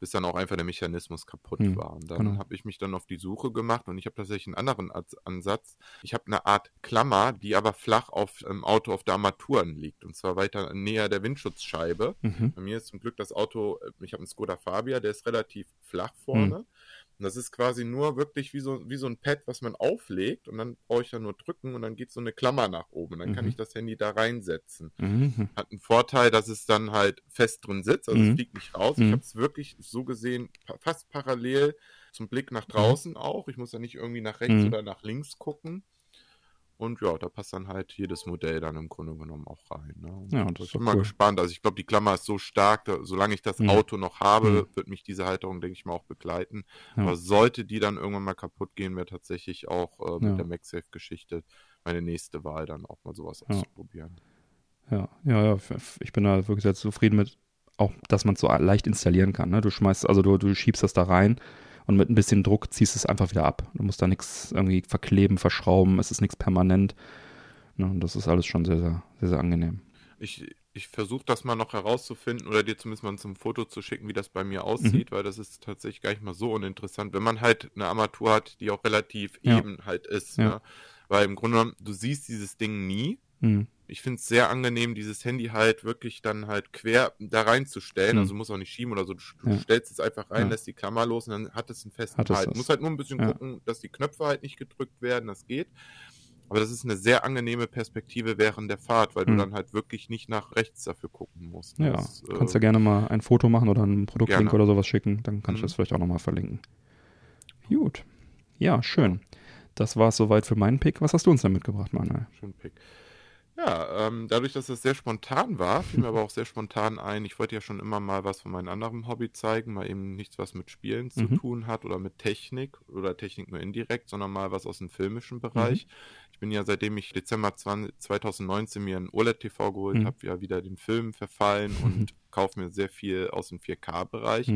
bis dann auch einfach der Mechanismus kaputt hm, war. Und dann genau. habe ich mich dann auf die Suche gemacht und ich habe tatsächlich einen anderen Ansatz. Ich habe eine Art Klammer, die aber flach auf dem Auto auf der Armaturen liegt und zwar weiter näher der Windschutzscheibe. Mhm. Bei mir ist zum Glück das Auto, äh, ich habe einen Skoda Fabia, der ist relativ flach vorne. Mhm. Und das ist quasi nur wirklich wie so, wie so ein Pad, was man auflegt und dann brauche ich ja nur drücken und dann geht so eine Klammer nach oben. Dann mhm. kann ich das Handy da reinsetzen. Mhm. Hat einen Vorteil, dass es dann halt fest drin sitzt, also mhm. es fliegt nicht raus. Ich mhm. habe es wirklich so gesehen, fast parallel zum Blick nach mhm. draußen auch. Ich muss ja nicht irgendwie nach rechts mhm. oder nach links gucken. Und ja, da passt dann halt jedes Modell dann im Grunde genommen auch rein. Ne? Ja, das ich bin mal cool. gespannt. Also ich glaube, die Klammer ist so stark, da, solange ich das mhm. Auto noch habe, mhm. wird mich diese Halterung, denke ich mal, auch begleiten. Ja. Aber sollte die dann irgendwann mal kaputt gehen, wäre tatsächlich auch äh, mit ja. der MagSafe-Geschichte meine nächste Wahl, dann auch mal sowas ja. auszuprobieren. Ja, ja, ja, ich bin da wirklich sehr zufrieden mit, auch dass man es so leicht installieren kann. Ne? Du schmeißt, also du, du schiebst das da rein und mit ein bisschen Druck ziehst du es einfach wieder ab. Du musst da nichts irgendwie verkleben, verschrauben, es ist nichts permanent. Ne, und das ist alles schon sehr, sehr, sehr, sehr angenehm. Ich, ich versuche das mal noch herauszufinden oder dir zumindest mal zum Foto zu schicken, wie das bei mir aussieht, mhm. weil das ist tatsächlich gar nicht mal so uninteressant, wenn man halt eine Armatur hat, die auch relativ ja. eben halt ist. Ja. Ne? Weil im Grunde genommen, du siehst dieses Ding nie. Mhm ich finde es sehr angenehm, dieses Handy halt wirklich dann halt quer da reinzustellen. Mhm. Also muss auch nicht schieben oder so. Du, ja. stellst es einfach rein, ja. lässt die Klammer los und dann hat es einen festen hat Halt. Du musst halt nur ein bisschen ja. gucken, dass die Knöpfe halt nicht gedrückt werden. Das geht. Aber das ist eine sehr angenehme Perspektive während der Fahrt, weil Mhm. du dann halt wirklich nicht nach rechts dafür gucken musst. Ja, Das, äh, kannst ja gerne mal ein Foto machen oder einen Produktlink Gerne. oder sowas schicken. Dann kann ich Mhm. das vielleicht auch nochmal verlinken. Gut. Ja, schön. Das war es soweit für meinen Pick. Was hast du uns denn mitgebracht, Manuel? Schön Pick. Ja, ähm, dadurch, dass es sehr spontan war, fiel mir aber auch sehr spontan ein. Ich wollte ja schon immer mal was von meinem anderen Hobby zeigen, mal eben nichts, was mit Spielen zu Mhm. tun hat oder mit Technik oder Technik nur indirekt, sondern mal was aus dem filmischen Bereich. Ich bin ja seitdem ich Dezember 20, 2019 mir ein OLED-TV geholt Mhm. habe, ja wieder den Film verfallen und [LAUGHS] kaufe mir sehr viel aus dem 4K-Bereich.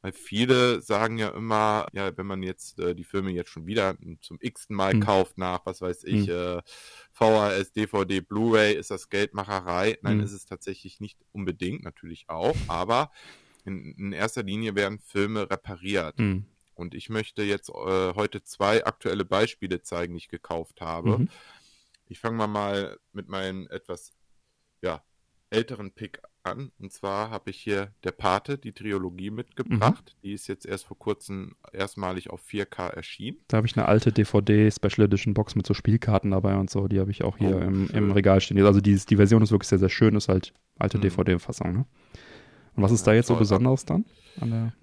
Weil viele sagen ja immer, ja, wenn man jetzt äh, die Filme jetzt schon wieder zum x-ten Mal Hm. kauft nach, was weiß ich, Hm. äh, VHS, DVD, Blu-ray, ist das Geldmacherei. Nein, Hm. ist es tatsächlich nicht unbedingt, natürlich auch, aber in, in erster Linie werden Filme repariert. Mhm. Und ich möchte jetzt äh, heute zwei aktuelle Beispiele zeigen, die ich gekauft habe. Mhm. Ich fange mal, mal mit meinem etwas ja, älteren Pick an. Und zwar habe ich hier der Pate, die Trilogie mitgebracht. Mhm. Die ist jetzt erst vor kurzem erstmalig auf 4K erschienen. Da habe ich eine alte DVD Special Edition Box mit so Spielkarten dabei und so. Die habe ich auch hier Oh, im, im Regal stehen. Also die, die Version ist wirklich sehr, sehr schön. Ist halt alte Mhm. DVD-Fassung. Ne? Und was ist da jetzt so besonders dann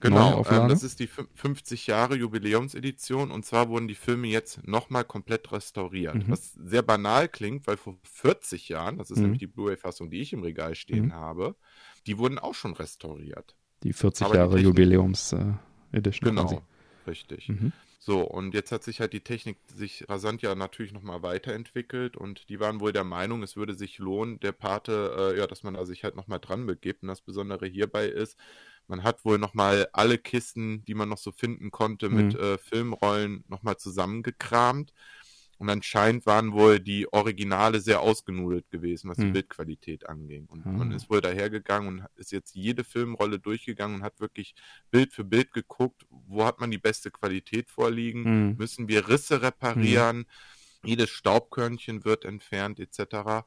Genau, ähm, das ist die fün- 50 Jahre Jubiläumsedition und zwar wurden die Filme jetzt nochmal komplett restauriert. Mhm. Was sehr banal klingt, weil vor 40 Jahren, das ist Mhm. nämlich die Blu-ray-Fassung, die ich im Regal stehen Mhm. habe, die wurden auch schon restauriert. die 40 aber Jahre Technik- Jubiläums äh, Genau, richtig. So, und jetzt hat sich halt die Technik sich rasant ja natürlich nochmal weiterentwickelt und die waren wohl der Meinung, es würde sich lohnen, der Pate, äh, ja, dass man da sich halt nochmal dran begibt. Und das Besondere hierbei ist, man hat wohl nochmal alle Kisten, die man noch so finden konnte, mit Mhm. äh, Filmrollen nochmal zusammengekramt. Und anscheinend waren wohl die Originale sehr ausgenudelt gewesen, was die Mhm. Bildqualität anging. Und Ah. man ist wohl dahergegangen und ist jetzt jede Filmrolle durchgegangen und hat wirklich Bild für Bild geguckt, wo hat man die beste Qualität vorliegen, Mhm. müssen wir Risse reparieren, jedes Staubkörnchen wird entfernt etc.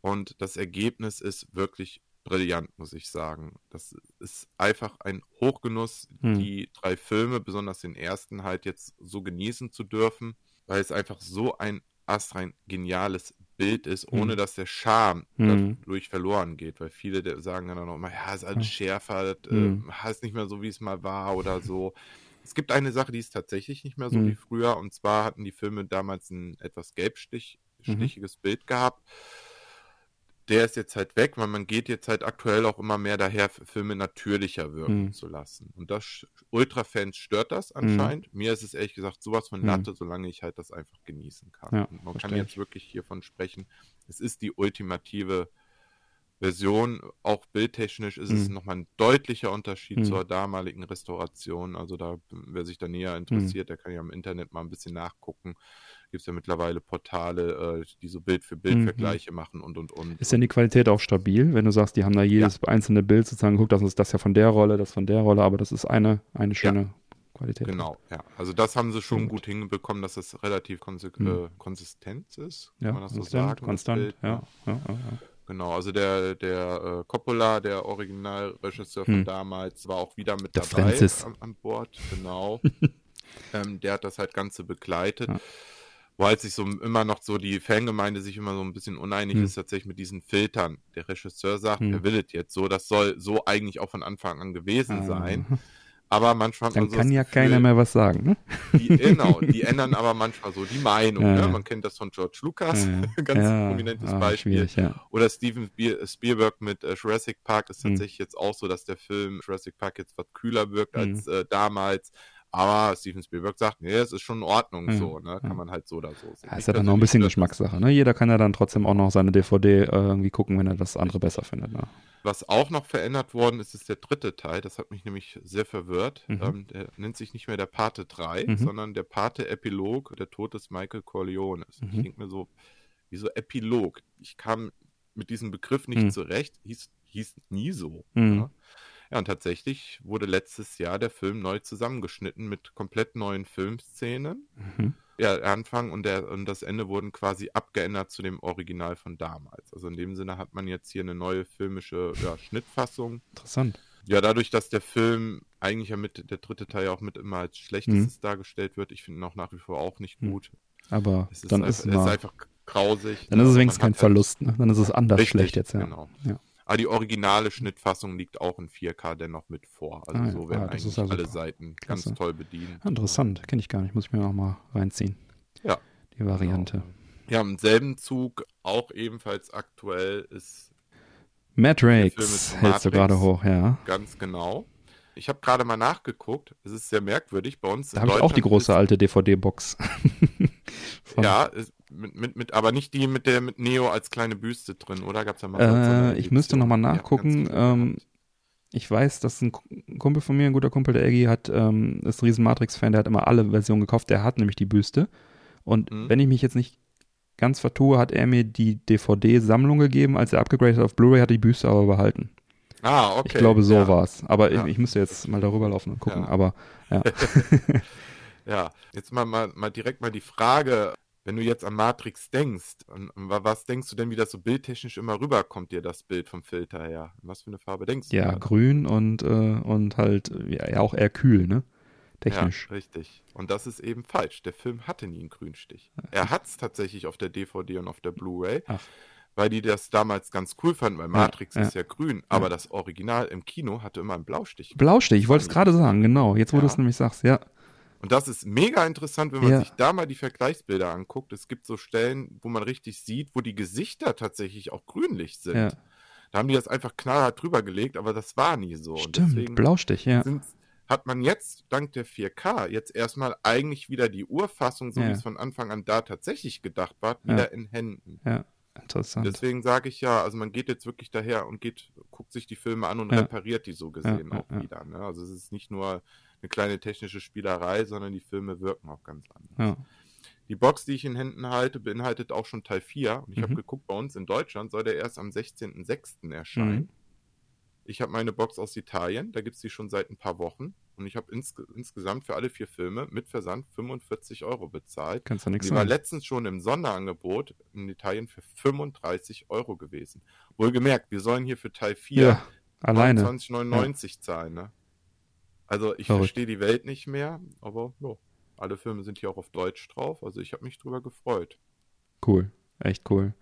Und das Ergebnis ist wirklich brillant, muss ich sagen. Das ist einfach ein Hochgenuss, Hm. die drei Filme, besonders den ersten, halt jetzt so genießen zu dürfen, weil es einfach so ein astrein geniales Bild ist, Hm. ohne dass der Charme Hm. dadurch verloren geht, weil viele sagen dann auch immer, ja, ist alles Ja. schärfer, das, Hm. äh, ist nicht mehr so, wie es mal war oder so. Es gibt eine Sache, die ist tatsächlich nicht mehr so Hm. wie früher, und zwar hatten die Filme damals ein etwas gelbstich, Mhm. Bild gehabt. Der ist jetzt halt weg, weil man geht jetzt halt aktuell auch immer mehr daher, Filme natürlicher wirken Hm. zu lassen. Und das Ultra-Fans stört das anscheinend. Mir ist es ehrlich gesagt sowas von Hm. Latte, solange ich halt das einfach genießen kann. Ja, Und man kann jetzt ich. wirklich hiervon sprechen. Es ist die ultimative Version, auch bildtechnisch ist es Hm. nochmal ein deutlicher Unterschied zur damaligen Restauration. Also da, wer sich da näher interessiert, der kann ja im Internet mal ein bisschen nachgucken. Gibt es ja mittlerweile Portale, äh, die so Bild für Bild Mhm. Vergleiche machen und und und. Ist denn die Qualität auch stabil, wenn du sagst, die haben da jedes einzelne Bild sozusagen geguckt, das ist das ja von der Rolle, das von der Rolle, aber das ist eine, eine schöne Qualität. Genau, ja. Also das haben sie schon Gut. gut hinbekommen, dass das relativ konse Hm. äh, Konsistent ist. Kann Ja, man das so konstant, sagen? konstant, ja, ja, ja, ja. Genau, also der, der äh, Coppola, der Originalregisseur von Hm. damals, war auch wieder mit Der dabei Francis. an, an Bord, genau. [LAUGHS] ähm, der hat das halt Ganze begleitet. Wo halt sich so immer noch so die Fangemeinde sich immer so ein bisschen uneinig Hm. ist, tatsächlich mit diesen Filtern. Der Regisseur sagt, Hm. er will es jetzt so, das soll so eigentlich auch von Anfang an gewesen sein. Ah, Aber manchmal Dann man so kann ja Gefühl, keiner mehr was sagen, ne? die, genau, die ändern aber manchmal so die Meinung. Ja, ne? ja. Man kennt das von George Lucas, Ja, [LAUGHS] ganz prominentes ah, Beispiel. Oder Steven Spiel Spielberg mit äh, Jurassic Park ist Hm. tatsächlich jetzt auch so, dass der Film Jurassic Park jetzt was kühler wirkt Hm. als äh, damals. Aber Steven Spielberg sagt, nee, es ist schon in Ordnung Ja, so, ne? Kann ja. man halt so oder so sehen. Ja, Ich ist ja dann noch ein bisschen. Geschmackssache, ne? Jeder kann ja dann trotzdem auch noch seine DVD äh, irgendwie gucken, wenn er das andere besser findet, ne? Was auch noch verändert worden ist, ist der dritte Teil. Das hat mich nämlich sehr verwirrt. Mhm. Ähm, der nennt sich nicht mehr der Pate 3, Mhm. sondern der Pate Epilog, der Tod des Michael Corleones. Ich Mhm. denke mir so, wieso Epilog? Ich kam mit diesem Begriff nicht Mhm. zurecht. Hieß, hieß nie so. Mhm. Ja. Ja, und tatsächlich wurde letztes Jahr der Film neu zusammengeschnitten mit komplett neuen Filmszenen. Mhm. Ja, der Anfang und, der, und das Ende wurden quasi abgeändert zu dem Original von damals. Also in dem Sinne hat man jetzt hier eine neue filmische ja, Schnittfassung. Interessant. Ja, dadurch, dass der Film eigentlich ja mit, der dritte Teil auch mit immer als schlechtestes Mhm. dargestellt wird, ich finde ihn auch nach wie vor auch nicht Mhm. gut. Aber Es ist dann einfach, ist, es mal, ist einfach grausig. dann ist es ne? wenigstens kein Verlust. Ne? Dann ist es anders Richtig, schlecht jetzt, ja. genau. ja. Aber die originale Schnittfassung liegt auch in 4K dennoch mit vor. Also Ah ja, so werden ah, eigentlich ja alle. Seiten Klasse. ganz toll bedient. Ah, Interessant, kenne ich gar nicht. Muss ich mir noch mal reinziehen. Ja. Die Variante. Ja, im selben Zug, auch ebenfalls aktuell, ist Matrix hältst du gerade hoch, ja. ganz genau. Ich habe gerade mal nachgeguckt. Es ist sehr merkwürdig bei uns. Da habe ich auch die große alte DVD-Box. [LAUGHS] Ja, ist mit, mit, mit, aber nicht die mit der mit Neo als kleine Büste drin, oder? Gab's da mal so Äh, ich müsste noch mal Edition? Ja, nachgucken. ähm, ich weiß, dass ein Kumpel von mir, ein guter Kumpel, der Eggy, hat, ähm, ist ein riesen Matrix-Fan, der hat immer alle Versionen gekauft. Der hat nämlich die Büste. Und Mhm. wenn ich mich jetzt nicht ganz vertue, hat er mir die DVD-Sammlung gegeben. Als er abgegradet auf Blu-ray, hat die Büste aber behalten. ah, okay. Ich glaube, so ja. war's. Aber Ja. ich, ich müsste jetzt mal darüber laufen und gucken. Ja. Aber ja. [LAUGHS] Ja, jetzt mal, mal, mal direkt mal die Frage, wenn du jetzt an Matrix denkst, an, an wa- was denkst du denn, wie das so bildtechnisch immer rüberkommt dir das Bild vom Filter her? Was für eine Farbe denkst du? ja, da? grün und, äh, und halt ja, ja, auch eher kühl, ne? Technisch. Ja, richtig. Und das ist eben falsch. Der Film hatte nie einen Grünstich. Er hat es tatsächlich auf der DVD und auf der Blu-ray, weil die das damals ganz cool fanden, weil Matrix ja. ist ja grün, aber das Original im Kino hatte immer einen Blaustich. Blaustich, ich wollte es gerade sagen, genau. Jetzt, wo Ja. du es nämlich sagst, ja. Und das ist mega interessant, wenn man Ja. sich da mal die Vergleichsbilder anguckt. Es gibt so Stellen, wo man richtig sieht, wo die Gesichter tatsächlich auch grünlich sind. ja. Da haben die das einfach knallhart drüber gelegt, aber das war nie so. Und Stimmt, deswegen Blaustich, ja. hat man jetzt dank der 4K jetzt erstmal eigentlich wieder die Urfassung, so Ja. wie es von Anfang an da tatsächlich gedacht war, wieder in Händen. Ja, interessant. Deswegen sage ich ja, also man geht jetzt wirklich daher und geht, guckt sich die Filme an und Ja. repariert die so gesehen ja, auch ja. wieder. Ne? Also es ist nicht nur eine kleine technische Spielerei, sondern die Filme wirken auch ganz anders. ja. Die Box, die ich in Händen halte, beinhaltet auch schon Teil 4. Und ich habe Mhm. geguckt, bei uns in Deutschland soll der erst am 16.06. erscheinen. Mhm. Ich habe meine Box aus Italien, da gibt es die schon seit ein paar Wochen. Und ich habe insge insgesamt für alle vier Filme mit Versand 45 Euro bezahlt. Kannst du nichts Die war sagen. letztens schon im Sonderangebot in Italien für 35 Euro gewesen. Wohlgemerkt, wir sollen hier für Teil 4 Ja, alleine. 29,99 zahlen. Ne? Also ich Verrückt. verstehe die Welt nicht mehr, aber ja, alle Filme sind hier auch auf Deutsch drauf. Also ich habe mich drüber gefreut. Cool, echt cool.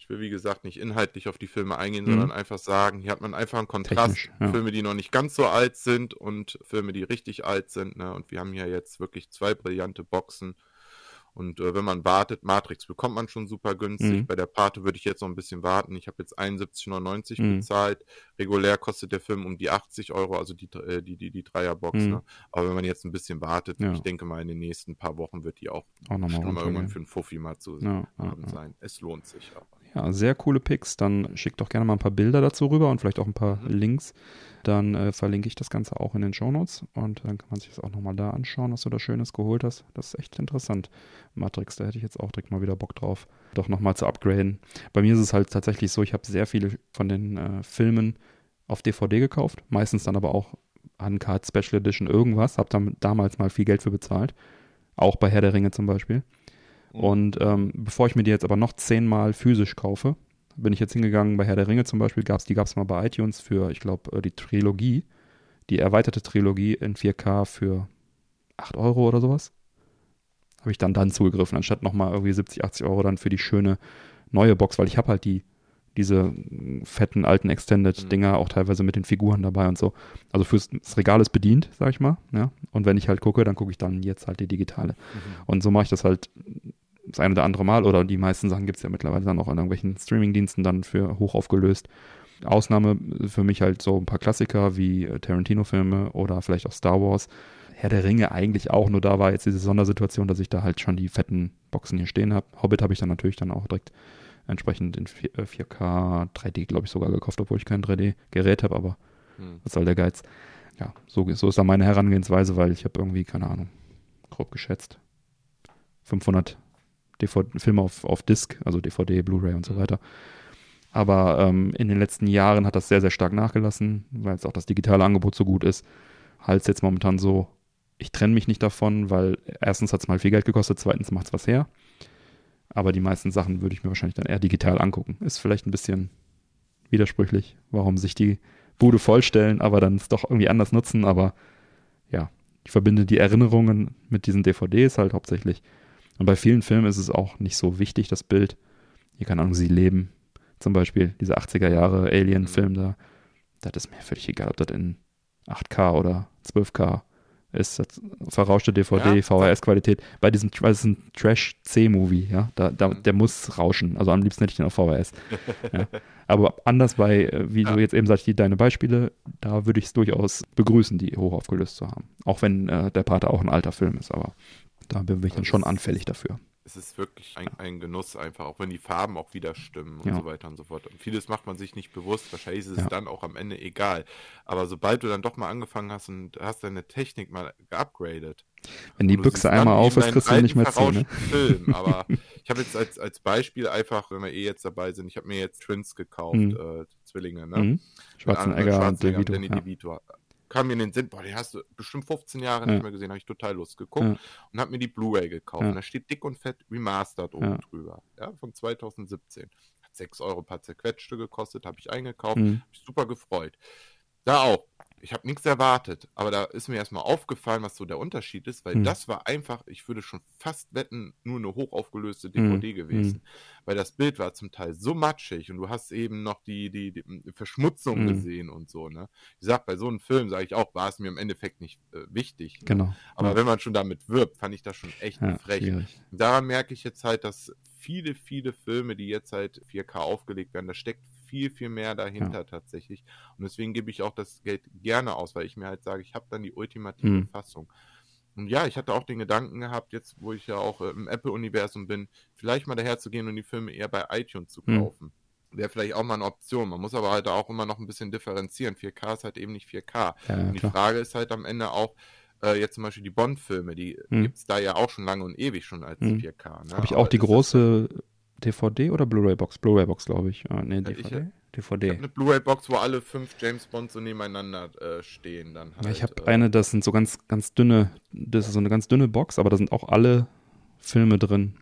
Ich will, wie gesagt, nicht inhaltlich auf die Filme eingehen, Mhm. sondern einfach sagen, hier hat man einfach einen Kontrast. Ja. Filme, die noch nicht ganz so alt sind und Filme, die richtig alt sind. Ne? Und wir haben hier jetzt wirklich zwei brillante Boxen. Und äh, wenn man wartet, Matrix bekommt man schon super günstig. Mhm. Bei der Pate würde ich jetzt noch ein bisschen warten. Ich habe jetzt 71,99 Mhm. bezahlt. Regulär kostet der Film um die 80 Euro, also die, äh, die, die, die Dreierbox. Mhm. Ne? Aber wenn man jetzt ein bisschen wartet, Ja. ich denke mal, in den nächsten paar Wochen wird die auch Auch nochmal schon mal irgendwann für einen Fuffi mal zu ja, haben ja. sein. Es lohnt sich aber. Ja, sehr coole Picks. Dann schickt doch gerne mal ein paar Bilder dazu rüber und vielleicht auch ein paar Mhm. Links. Dann äh, verlinke ich das Ganze auch in den Shownotes und dann kann man sich das auch nochmal da anschauen, was du da Schönes geholt hast. Das ist echt interessant. Matrix, da hätte ich jetzt auch direkt mal wieder Bock drauf, doch nochmal zu upgraden. Bei mir ist es halt tatsächlich so, ich habe sehr viele von den äh, Filmen auf DVD gekauft, meistens dann aber auch Uncut, Special Edition, irgendwas. Habe damals mal viel Geld für bezahlt. Auch bei Herr der Ringe zum Beispiel. Mhm. Und ähm, bevor ich mir die jetzt aber noch zehnmal physisch kaufe, bin ich jetzt hingegangen, bei Herr der Ringe zum Beispiel, gab's, die gab es mal bei iTunes für, ich glaube, äh, die Trilogie, die erweiterte Trilogie in 4K für 8 Euro oder sowas. Habe ich dann dann zugegriffen, anstatt nochmal irgendwie 70, 80 Euro dann für die schöne neue Box, weil ich habe halt die, diese fetten alten Extended-Dinger auch teilweise mit den Figuren dabei und so. Also fürs das Regal ist bedient, sag ich mal. Ja? Und wenn ich halt gucke, dann gucke ich dann jetzt halt die digitale. Und so mache ich das halt das eine oder andere Mal oder die meisten Sachen gibt es ja mittlerweile dann auch an irgendwelchen Streamingdiensten dann für hoch aufgelöst. Ausnahme für mich halt so ein paar Klassiker wie äh, Tarantino-Filme oder vielleicht auch Star Wars. Herr der Ringe eigentlich auch, nur da war jetzt diese Sondersituation, dass ich da halt schon die fetten Boxen hier stehen habe. Hobbit habe ich dann natürlich dann auch direkt entsprechend in 4, äh, 4K, 3D glaube ich sogar gekauft, obwohl ich kein 3D-Gerät habe, aber Hm. was soll der Geiz? Ja, so, so ist da meine Herangehensweise, weil ich habe irgendwie, keine Ahnung, grob geschätzt, 500 DVD Filme auf, auf Disc, also DVD, Blu-ray und so weiter. Aber ähm, in den letzten Jahren hat das sehr, sehr stark nachgelassen, weil jetzt auch das digitale Angebot so gut ist. Halt jetzt momentan so, ich trenne mich nicht davon, weil erstens hat es mal viel Geld gekostet, zweitens macht es was her. Aber die meisten Sachen würde ich mir wahrscheinlich dann eher digital angucken. Ist vielleicht ein bisschen widersprüchlich, warum sich die Bude vollstellen, aber dann es doch irgendwie anders nutzen. Aber ja, ich verbinde die Erinnerungen mit diesen DVDs halt hauptsächlich. Und bei vielen Filmen ist es auch nicht so wichtig, das Bild. Hier, keine Ahnung, sie leben. Zum Beispiel dieser 80er Jahre Alien-Film da. Das ist mir völlig egal, ob das in 8K oder 12K ist. Das verrauschte DVD, ja, VHS-Qualität. Bei diesem, weil es ein Trash-C-Movie, ja. Da, da, der muss rauschen. Also am liebsten hätte ich den auf VHS. [LAUGHS] ja. Aber anders bei, äh, wie ja. du jetzt eben sagst, die, deine Beispiele, da würde ich es durchaus begrüßen, die hoch aufgelöst zu haben. Auch wenn äh, der Pate auch ein alter Film ist, aber da bin ich dann schon anfällig dafür es ist wirklich ein, ein, Genuss einfach, auch wenn die Farben auch wieder stimmen und ja. so weiter und so fort. Und vieles macht man sich nicht bewusst, wahrscheinlich ist es ja. dann auch am Ende egal. Aber sobald du dann doch mal angefangen hast und hast deine Technik mal geupgradet. Wenn die Büchse einmal auf ist, kriegst du nicht mehr zu. Ne? Film. Aber [LAUGHS] ich habe jetzt als, als Beispiel einfach, wenn wir eh jetzt dabei sind, ich habe mir jetzt Twins gekauft, mhm. äh, Zwillinge, ne? Mhm. Schwarzenegger, Schwarzenegger und DeVito. Danny ja. DeVito kam mir in den Sinn, boah, den hast du bestimmt 15 Jahre ja. nicht mehr gesehen, habe ich total Lust geguckt ja. und habe mir die Blu-ray gekauft. Ja. Und da steht dick und fett Remastered oben drüber, ja, von 2017. Hat 6 Euro paar zerquetschte gekostet, habe ich eingekauft, mhm. habe ich super gefreut. Da auch, ich habe nichts erwartet, aber da ist mir erstmal aufgefallen, was so der Unterschied ist, weil mhm. das war einfach, ich würde schon fast wetten, nur eine hochaufgelöste DVD mhm. gewesen. Mhm. Weil das Bild war zum Teil so matschig und du hast eben noch die, die, die Verschmutzung mhm. gesehen und so, ne? Ich sag, bei so einem Film, sage ich auch, war es mir im Endeffekt nicht äh, wichtig. Ne? Genau. Aber ja. wenn man schon damit wirbt, fand ich das schon echt ja, frech. Daran merke ich jetzt halt, dass viele, viele Filme, die jetzt halt 4K aufgelegt werden, da steckt viel, viel mehr dahinter ja. tatsächlich. Und deswegen gebe ich auch das Geld gerne aus, weil ich mir halt sage, ich habe dann die ultimative mhm. Fassung. Und ja, ich hatte auch den Gedanken gehabt, jetzt wo ich ja auch im Apple-Universum bin, vielleicht mal daher zu gehen und die Filme eher bei iTunes zu mhm. kaufen. Mhm. Wäre vielleicht auch mal eine Option. Man muss aber halt auch immer noch ein bisschen differenzieren. 4K ist halt eben nicht 4K. Ja, und die. Frage ist halt am Ende auch, äh, jetzt zum Beispiel die Bond-Filme, die mhm. gibt es da ja auch schon lange und ewig schon als mhm. 4K. Ne? Habe ich auch die große DVD oder Blu-ray-Box? Blu-ray-Box, glaube ich. Ah, nee, DVD. Ich, DVD. Ich eine Blu-ray-Box, wo alle fünf James Bonds so nebeneinander äh, stehen. Dann halt, ich habe äh, eine, das sind so ganz, ganz dünne, das ist so eine ganz dünne Box, aber da sind auch alle Filme drin.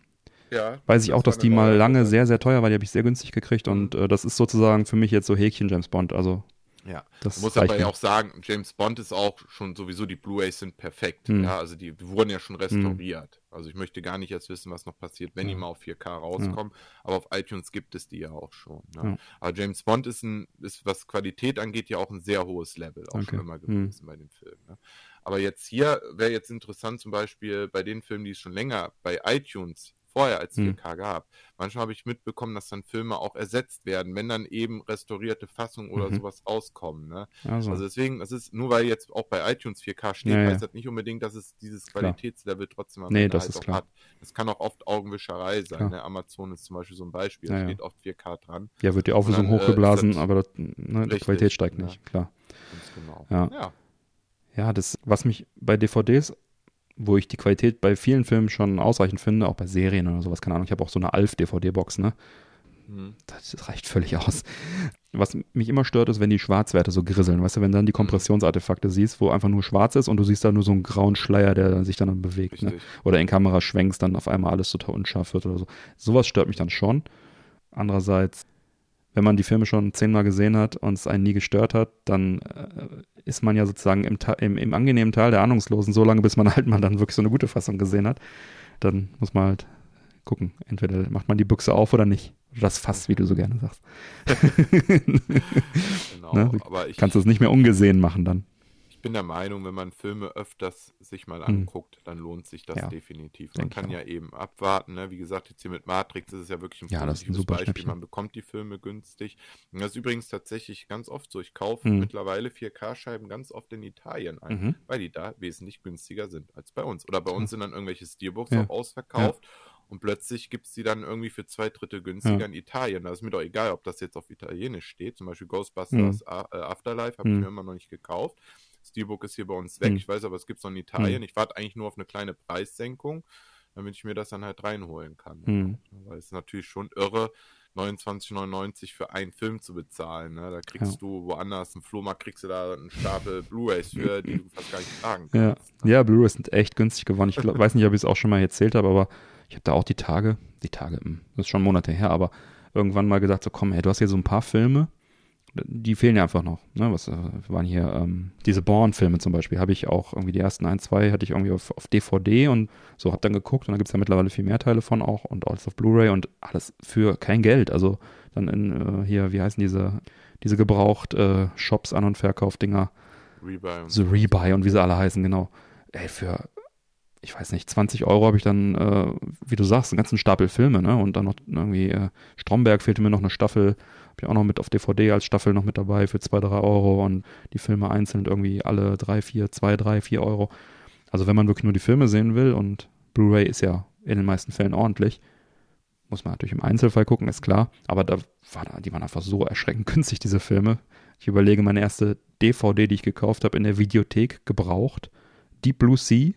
Ja. Weiß ich auch, dass die mal lange sehr, sehr teuer war. Die habe ich sehr günstig gekriegt und äh, das ist sozusagen für mich jetzt so Häkchen James Bond. Also ja, das muss aber ja auch sagen, James Bond ist auch schon sowieso, die Blu-rays sind perfekt. Mhm. Ja, also die, die, wurden ja schon restauriert. Mhm. Also ich möchte gar nicht erst wissen, was noch passiert, wenn ja. die mal auf 4K rauskommen. Ja. Aber auf iTunes gibt es die ja auch schon. Ne? Aber James Bond ist, ein, ist, was Qualität angeht, ja auch ein sehr hohes Level, auch okay. schon immer mhm. gewesen bei den Filmen. Ne? Aber jetzt hier wäre jetzt interessant, zum Beispiel bei den Filmen, die es schon länger bei iTunes vorher als 4K hm. gab. Manchmal habe ich mitbekommen, dass dann Filme auch ersetzt werden, wenn dann eben restaurierte Fassungen oder mhm. sowas rauskommen. Ne? Also. also. deswegen, das ist, nur weil jetzt auch bei iTunes 4K steht, ja, heißt das nicht unbedingt, dass es dieses Qualitätslevel trotzdem am nee, das halt ist klar. hat. Das kann auch oft Augenwischerei sein. Ne? Amazon ist zum Beispiel so ein Beispiel, da ja, steht oft 4K dran. Ja, wird die Auflösung dann, äh, hochgeblasen, äh, aber das, ne, die Qualität steigt nicht, klar. Ganz genau. Ja. ja. Ja, das, was mich bei DVDs wo ich die Qualität bei vielen Filmen schon ausreichend finde, auch bei Serien oder sowas, keine Ahnung. Ich habe auch so eine Alf-DVD-Box, ne? Mhm. Das reicht völlig aus. Was mich immer stört, ist, wenn die Schwarzwerte so grisseln. Weißt du, wenn dann die mhm. Kompressionsartefakte siehst, wo einfach nur schwarz ist und du siehst da nur so einen grauen Schleier, der sich dann, dann bewegt. Ne? Oder in Kamera schwenkst, dann auf einmal alles total unscharf wird oder so. Sowas stört mich dann schon. Andererseits wenn man die Filme schon zehnmal gesehen hat und es einen nie gestört hat, dann äh, ist man ja sozusagen im, im, im, angenehmen Teil der Ahnungslosen, so lange, bis man [LAUGHS] halt mal dann wirklich so eine gute Fassung gesehen hat. Dann muss man halt gucken. Entweder macht man die Büchse auf oder nicht. Oder das Fass, wie du so gerne sagst. [LAUGHS] genau, [LAUGHS] ne? aber ich, Kannst du es nicht mehr ungesehen machen dann bin der Meinung, wenn man Filme öfters sich mal hm. anguckt, dann lohnt sich das ja, definitiv. Man kann ja eben abwarten. Ne? Wie gesagt, jetzt hier mit Matrix ist es ja wirklich ein ja, positives ein Beispiel. Man bekommt die Filme günstig. Und das ist übrigens tatsächlich ganz oft so. Ich kaufe hm. mittlerweile 4K-Scheiben ganz oft in Italien ein, mhm. weil die da wesentlich günstiger sind als bei uns. Oder bei uns sind dann irgendwelche Steelbooks ja. auch ausverkauft. Und plötzlich gibt es die dann irgendwie für zwei Drittel günstiger ja. in Italien. Da ist mir doch egal, ob das jetzt auf Italienisch steht. Zum Beispiel Ghostbusters mhm. Afterlife habe mhm. ich mir immer noch nicht gekauft. Steelbook ist hier bei uns weg. Hm. Ich weiß aber, es gibt es noch in Italien. Hm. Ich warte eigentlich nur auf eine kleine Preissenkung, damit ich mir das dann halt reinholen kann. Hm. Weil es ist natürlich schon irre, 29,99 für einen Film zu bezahlen. Ne? Da kriegst ja. du woanders, im Flohmarkt kriegst du da einen Stapel Blu-Rays für, die du fast gar nicht tragen kannst. Ja, ja Blu-Rays sind echt günstig geworden. Ich glaub, [LAUGHS] weiß nicht, ob ich es auch schon mal erzählt habe, aber ich habe da auch die Tage, die Tage, hm, das ist schon Monate her, aber irgendwann mal gesagt, so komm, hey, du hast hier so ein paar Filme, die fehlen ja einfach noch. Ne? Was äh, waren hier ähm, diese Born-Filme zum Beispiel? Habe ich auch irgendwie die ersten ein, zwei hatte ich irgendwie auf, auf DVD und so habe dann geguckt und da gibt es ja mittlerweile viel mehr Teile von auch und alles auf Blu-ray und alles für kein Geld. Also dann in äh, hier, wie heißen diese, diese gebraucht äh, Shops an und Verkauf-Dinger. Rebuy und so Rebuy und wie sie alle heißen, genau. Ey, für ich weiß nicht, 20 Euro habe ich dann, äh, wie du sagst, einen ganzen Stapel Filme, ne? Und dann noch irgendwie äh, Stromberg fehlte mir noch eine Staffel, habe ich auch noch mit auf DVD als Staffel noch mit dabei für 2, 3 Euro und die Filme einzeln irgendwie alle 3, 4, 2, 3, 4 Euro. Also wenn man wirklich nur die Filme sehen will und Blu-ray ist ja in den meisten Fällen ordentlich, muss man natürlich im Einzelfall gucken, ist klar. Aber da war die waren einfach so erschreckend günstig, diese Filme. Ich überlege, meine erste DVD, die ich gekauft habe in der Videothek, gebraucht. Deep Blue Sea,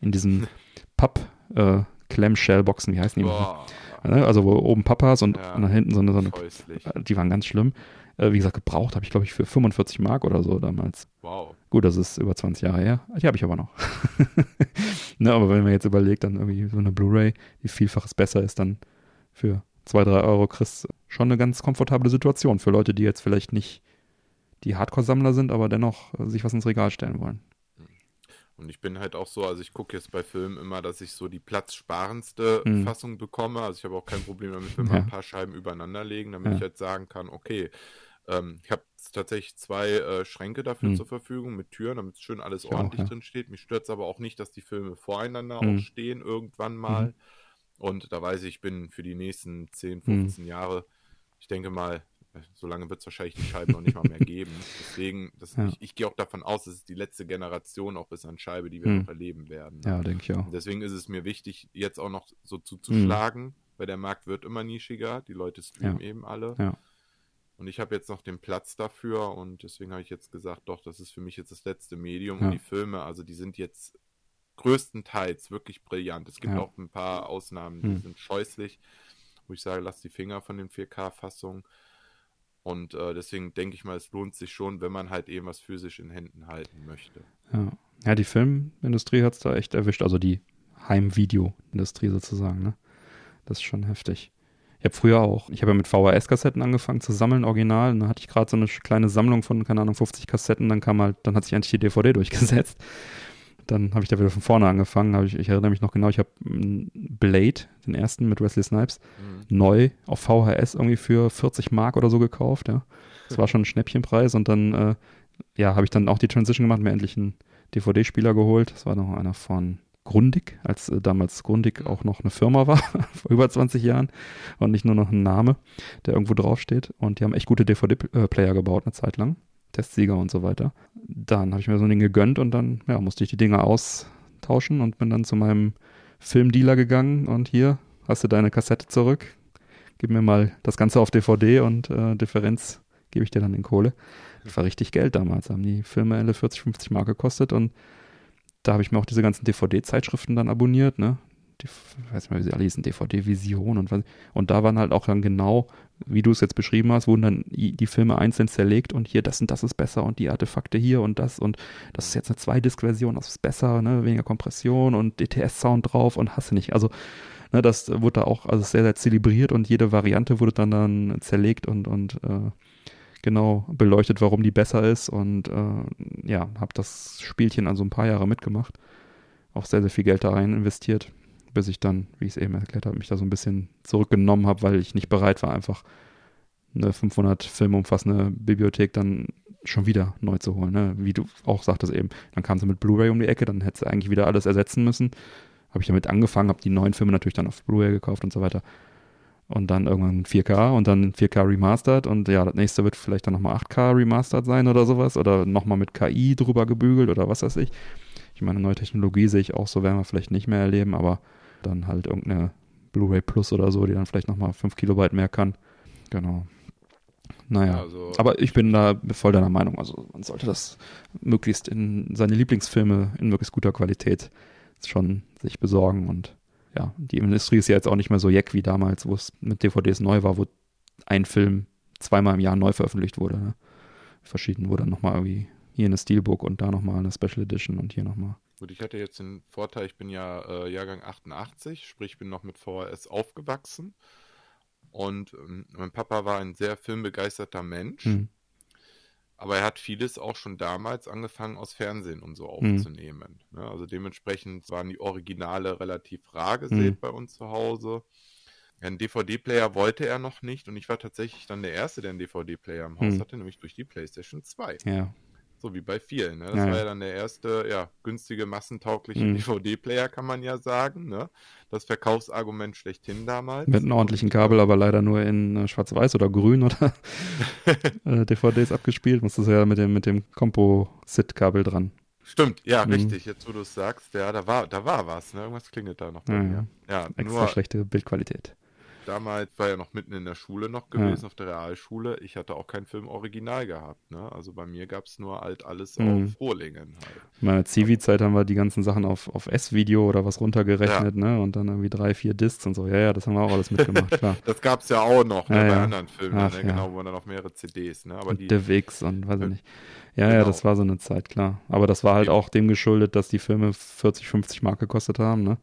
in diesen [LAUGHS] Papp äh, wie heißen die? Boah. Ne, also wo oben Papas und, ja, und dann hinten so eine, so eine äh, die waren ganz schlimm. Äh, wie gesagt, gebraucht habe ich, glaube ich, für 45 Mark oder so damals. Wow. Gut, das ist über 20 Jahre her. Die habe ich aber noch. [LAUGHS] ne, aber wenn man jetzt überlegt, dann irgendwie so eine Blu-ray, die vielfaches besser ist, dann für 2, 3 Euro kriegst schon eine ganz komfortable Situation für Leute, die jetzt vielleicht nicht die Hardcore-Sammler sind, aber dennoch sich was ins Regal stellen wollen. Und ich bin halt auch so, also ich gucke jetzt bei Filmen immer, dass ich so die platzsparendste mhm. Fassung bekomme. Also ich habe auch kein Problem damit, wenn wir ja. ein paar Scheiben übereinander legen, damit ja. ich halt sagen kann, okay, ähm, ich habe tatsächlich zwei äh, Schränke dafür mhm. zur Verfügung mit Türen, damit schön alles ich ordentlich auch, ja. drin steht. Mich stört es aber auch nicht, dass die Filme voreinander mhm. auch stehen irgendwann mal. Mhm. Und da weiß ich, ich bin für die nächsten 10, 15 mhm. Jahre, ich denke mal, so lange wird es wahrscheinlich die Scheibe noch nicht mal mehr geben. [LAUGHS] Deswegen, das, ja. ich, ich gehe auch davon aus, es ist die letzte Generation auch bis an Scheibe, die wir hm. noch erleben werden. Ja, denke ich auch. Deswegen ist es mir wichtig, jetzt auch noch so zuzuschlagen, hm. weil der Markt wird immer nischiger, die Leute streamen ja. eben alle. Ja. Und ich habe jetzt noch den Platz dafür und deswegen habe ich jetzt gesagt, doch, das ist für mich jetzt das letzte Medium. Und die Filme, also die sind jetzt größtenteils wirklich brillant. Es gibt auch ein paar Ausnahmen, die hm. sind scheußlich, wo ich sage, lass die Finger von den 4K-Fassungen. Und äh, deswegen denke ich mal, es lohnt sich schon, wenn man halt eben was physisch in Händen halten möchte. Ja, ja die Filmindustrie hat es da echt erwischt, also die Heimvideoindustrie sozusagen, ne? Das ist schon heftig. Ich habe früher auch, ich habe ja mit VHS-Kassetten angefangen zu sammeln, original. Und dann hatte ich gerade so eine kleine Sammlung von, keine Ahnung, 50 Kassetten. Dann kam halt, dann hat sich eigentlich die DVD durchgesetzt dann habe ich da wieder von vorne angefangen. Ich, ich, erinnere mich noch genau, ich habe Blade, den ersten mit Wesley Snipes, mhm. neu auf VHS irgendwie für 40 Mark oder so gekauft. Ja. Das war schon ein Schnäppchenpreis und dann äh, ja, habe ich dann auch die Transition gemacht, mir endlich einen DVD-Spieler geholt. Das war noch einer von Grundig, als äh, damals Grundig auch noch eine Firma war, [LAUGHS] vor über 20 Jahren und nicht nur noch ein Name, der irgendwo draufsteht. Und die haben echt gute DVD-Player gebaut eine Zeit lang. Testsieger und so weiter. Dann habe ich mir so ein Ding gegönnt und dann ja, musste ich die Dinge austauschen und bin dann zu meinem Filmdealer gegangen und hier hast du deine Kassette zurück. Gib mir mal das Ganze auf DVD und äh, Differenz gebe ich dir dann in Kohle. Das war richtig Geld damals. Haben die Filme alle 40, 50 Mark gekostet und da habe ich mir auch diese ganzen DVD-Zeitschriften dann abonniert, ne? Ich weiß nicht mehr, wie sie alle hießen, DVD-Vision und was. Und da waren halt auch dann genau, wie du es jetzt beschrieben hast, wurden dann die Filme einzeln zerlegt und hier das und das ist besser und die Artefakte hier und das und das ist jetzt eine Zwei-Disc-Version, das ist besser, ne, weniger Kompression und DTS-Sound drauf und hast du nicht. Also, ne, das wurde da auch also sehr, sehr zelebriert und jede Variante wurde dann dann zerlegt und, und äh, genau beleuchtet, warum die besser ist und äh, ja, habe das Spielchen also ein paar Jahre mitgemacht. Auch sehr, sehr viel Geld da rein investiert bis ich dann, wie ich es eben erklärt habe, mich da so ein bisschen zurückgenommen habe, weil ich nicht bereit war, einfach eine 500 Filme umfassende Bibliothek dann schon wieder neu zu holen. Ne? Wie du auch sagtest eben, dann kam sie mit Blu-ray um die Ecke, dann hätte sie eigentlich wieder alles ersetzen müssen. Habe ich damit angefangen, habe die neuen Filme natürlich dann auf Blu-ray gekauft und so weiter. Und dann irgendwann 4K und dann 4K remastered und ja, das nächste wird vielleicht dann nochmal 8K remastered sein oder sowas oder nochmal mit KI drüber gebügelt oder was weiß ich. Ich meine, neue Technologie sehe ich auch so, werden wir vielleicht nicht mehr erleben, aber dann halt irgendeine Blu-ray Plus oder so, die dann vielleicht nochmal 5 Kilobyte mehr kann. Genau. Naja, also, aber ich bin da voll deiner Meinung. Also man sollte das möglichst in seine Lieblingsfilme in möglichst guter Qualität schon sich besorgen. Und ja, die Industrie ist ja jetzt auch nicht mehr so jeck wie damals, wo es mit DVDs neu war, wo ein Film zweimal im Jahr neu veröffentlicht wurde. Ne? Verschieden, wo dann nochmal irgendwie hier eine Steelbook und da nochmal eine Special Edition und hier nochmal. Gut, ich hatte jetzt den Vorteil, ich bin ja äh, Jahrgang 88, sprich, ich bin noch mit VHS aufgewachsen. Und ähm, mein Papa war ein sehr filmbegeisterter Mensch. Mhm. Aber er hat vieles auch schon damals angefangen aus Fernsehen und so hm. aufzunehmen. Mhm. Ne? Also dementsprechend waren die Originale relativ rar gesät mhm. bei uns zu Hause. Einen DVD-Player wollte er noch nicht und ich war tatsächlich dann der Erste, der einen DVD-Player im Haus mhm. hatte, nämlich durch die PlayStation 2. Ja. So wie bei vielen. Ne? Das Ja, war ja. ja dann der erste, ja, günstige, massentaugliche Mhm. DVD-Player, kann man ja sagen. Ne? Das Verkaufsargument schlechthin damals. Mit einem ordentlichen Kabel, aber leider nur in äh, schwarz-weiß oder grün oder [LAUGHS] äh, DVDs abgespielt. Musstest du ja mit dem, mit dem Composite-Kabel dran. Stimmt, ja, Mhm. richtig. Jetzt, wo du es sagst, ja, da war, da war was. Ne? Irgendwas klingelt da noch Ja, mir. Ja, Extra nur schlechte Bildqualität. Damals war ja noch mitten in der Schule noch Ja. gewesen, auf der Realschule. Ich hatte auch keinen Film original gehabt. Ne? Also bei mir gab es nur halt alles Mhm. auf Rohlingen halt. In meiner Zivi-Zeit haben wir die ganzen Sachen auf, auf S-Video oder was runtergerechnet, ne? Und dann irgendwie drei, vier Discs und so. Ja, ja, das haben wir auch alles mitgemacht, klar. [LAUGHS] Das gab es ja auch noch ne, Ja, bei ja. anderen Filmen, Ach, ne? ja. genau, wo man dann auch mehrere CDs, ne? Aber und die, DivX und weiß ich Äh, nicht. Ja, ja, genau. das war so eine Zeit, klar. Aber das war halt Ja. auch dem geschuldet, dass die Filme 40, 50 Mark gekostet haben, ne?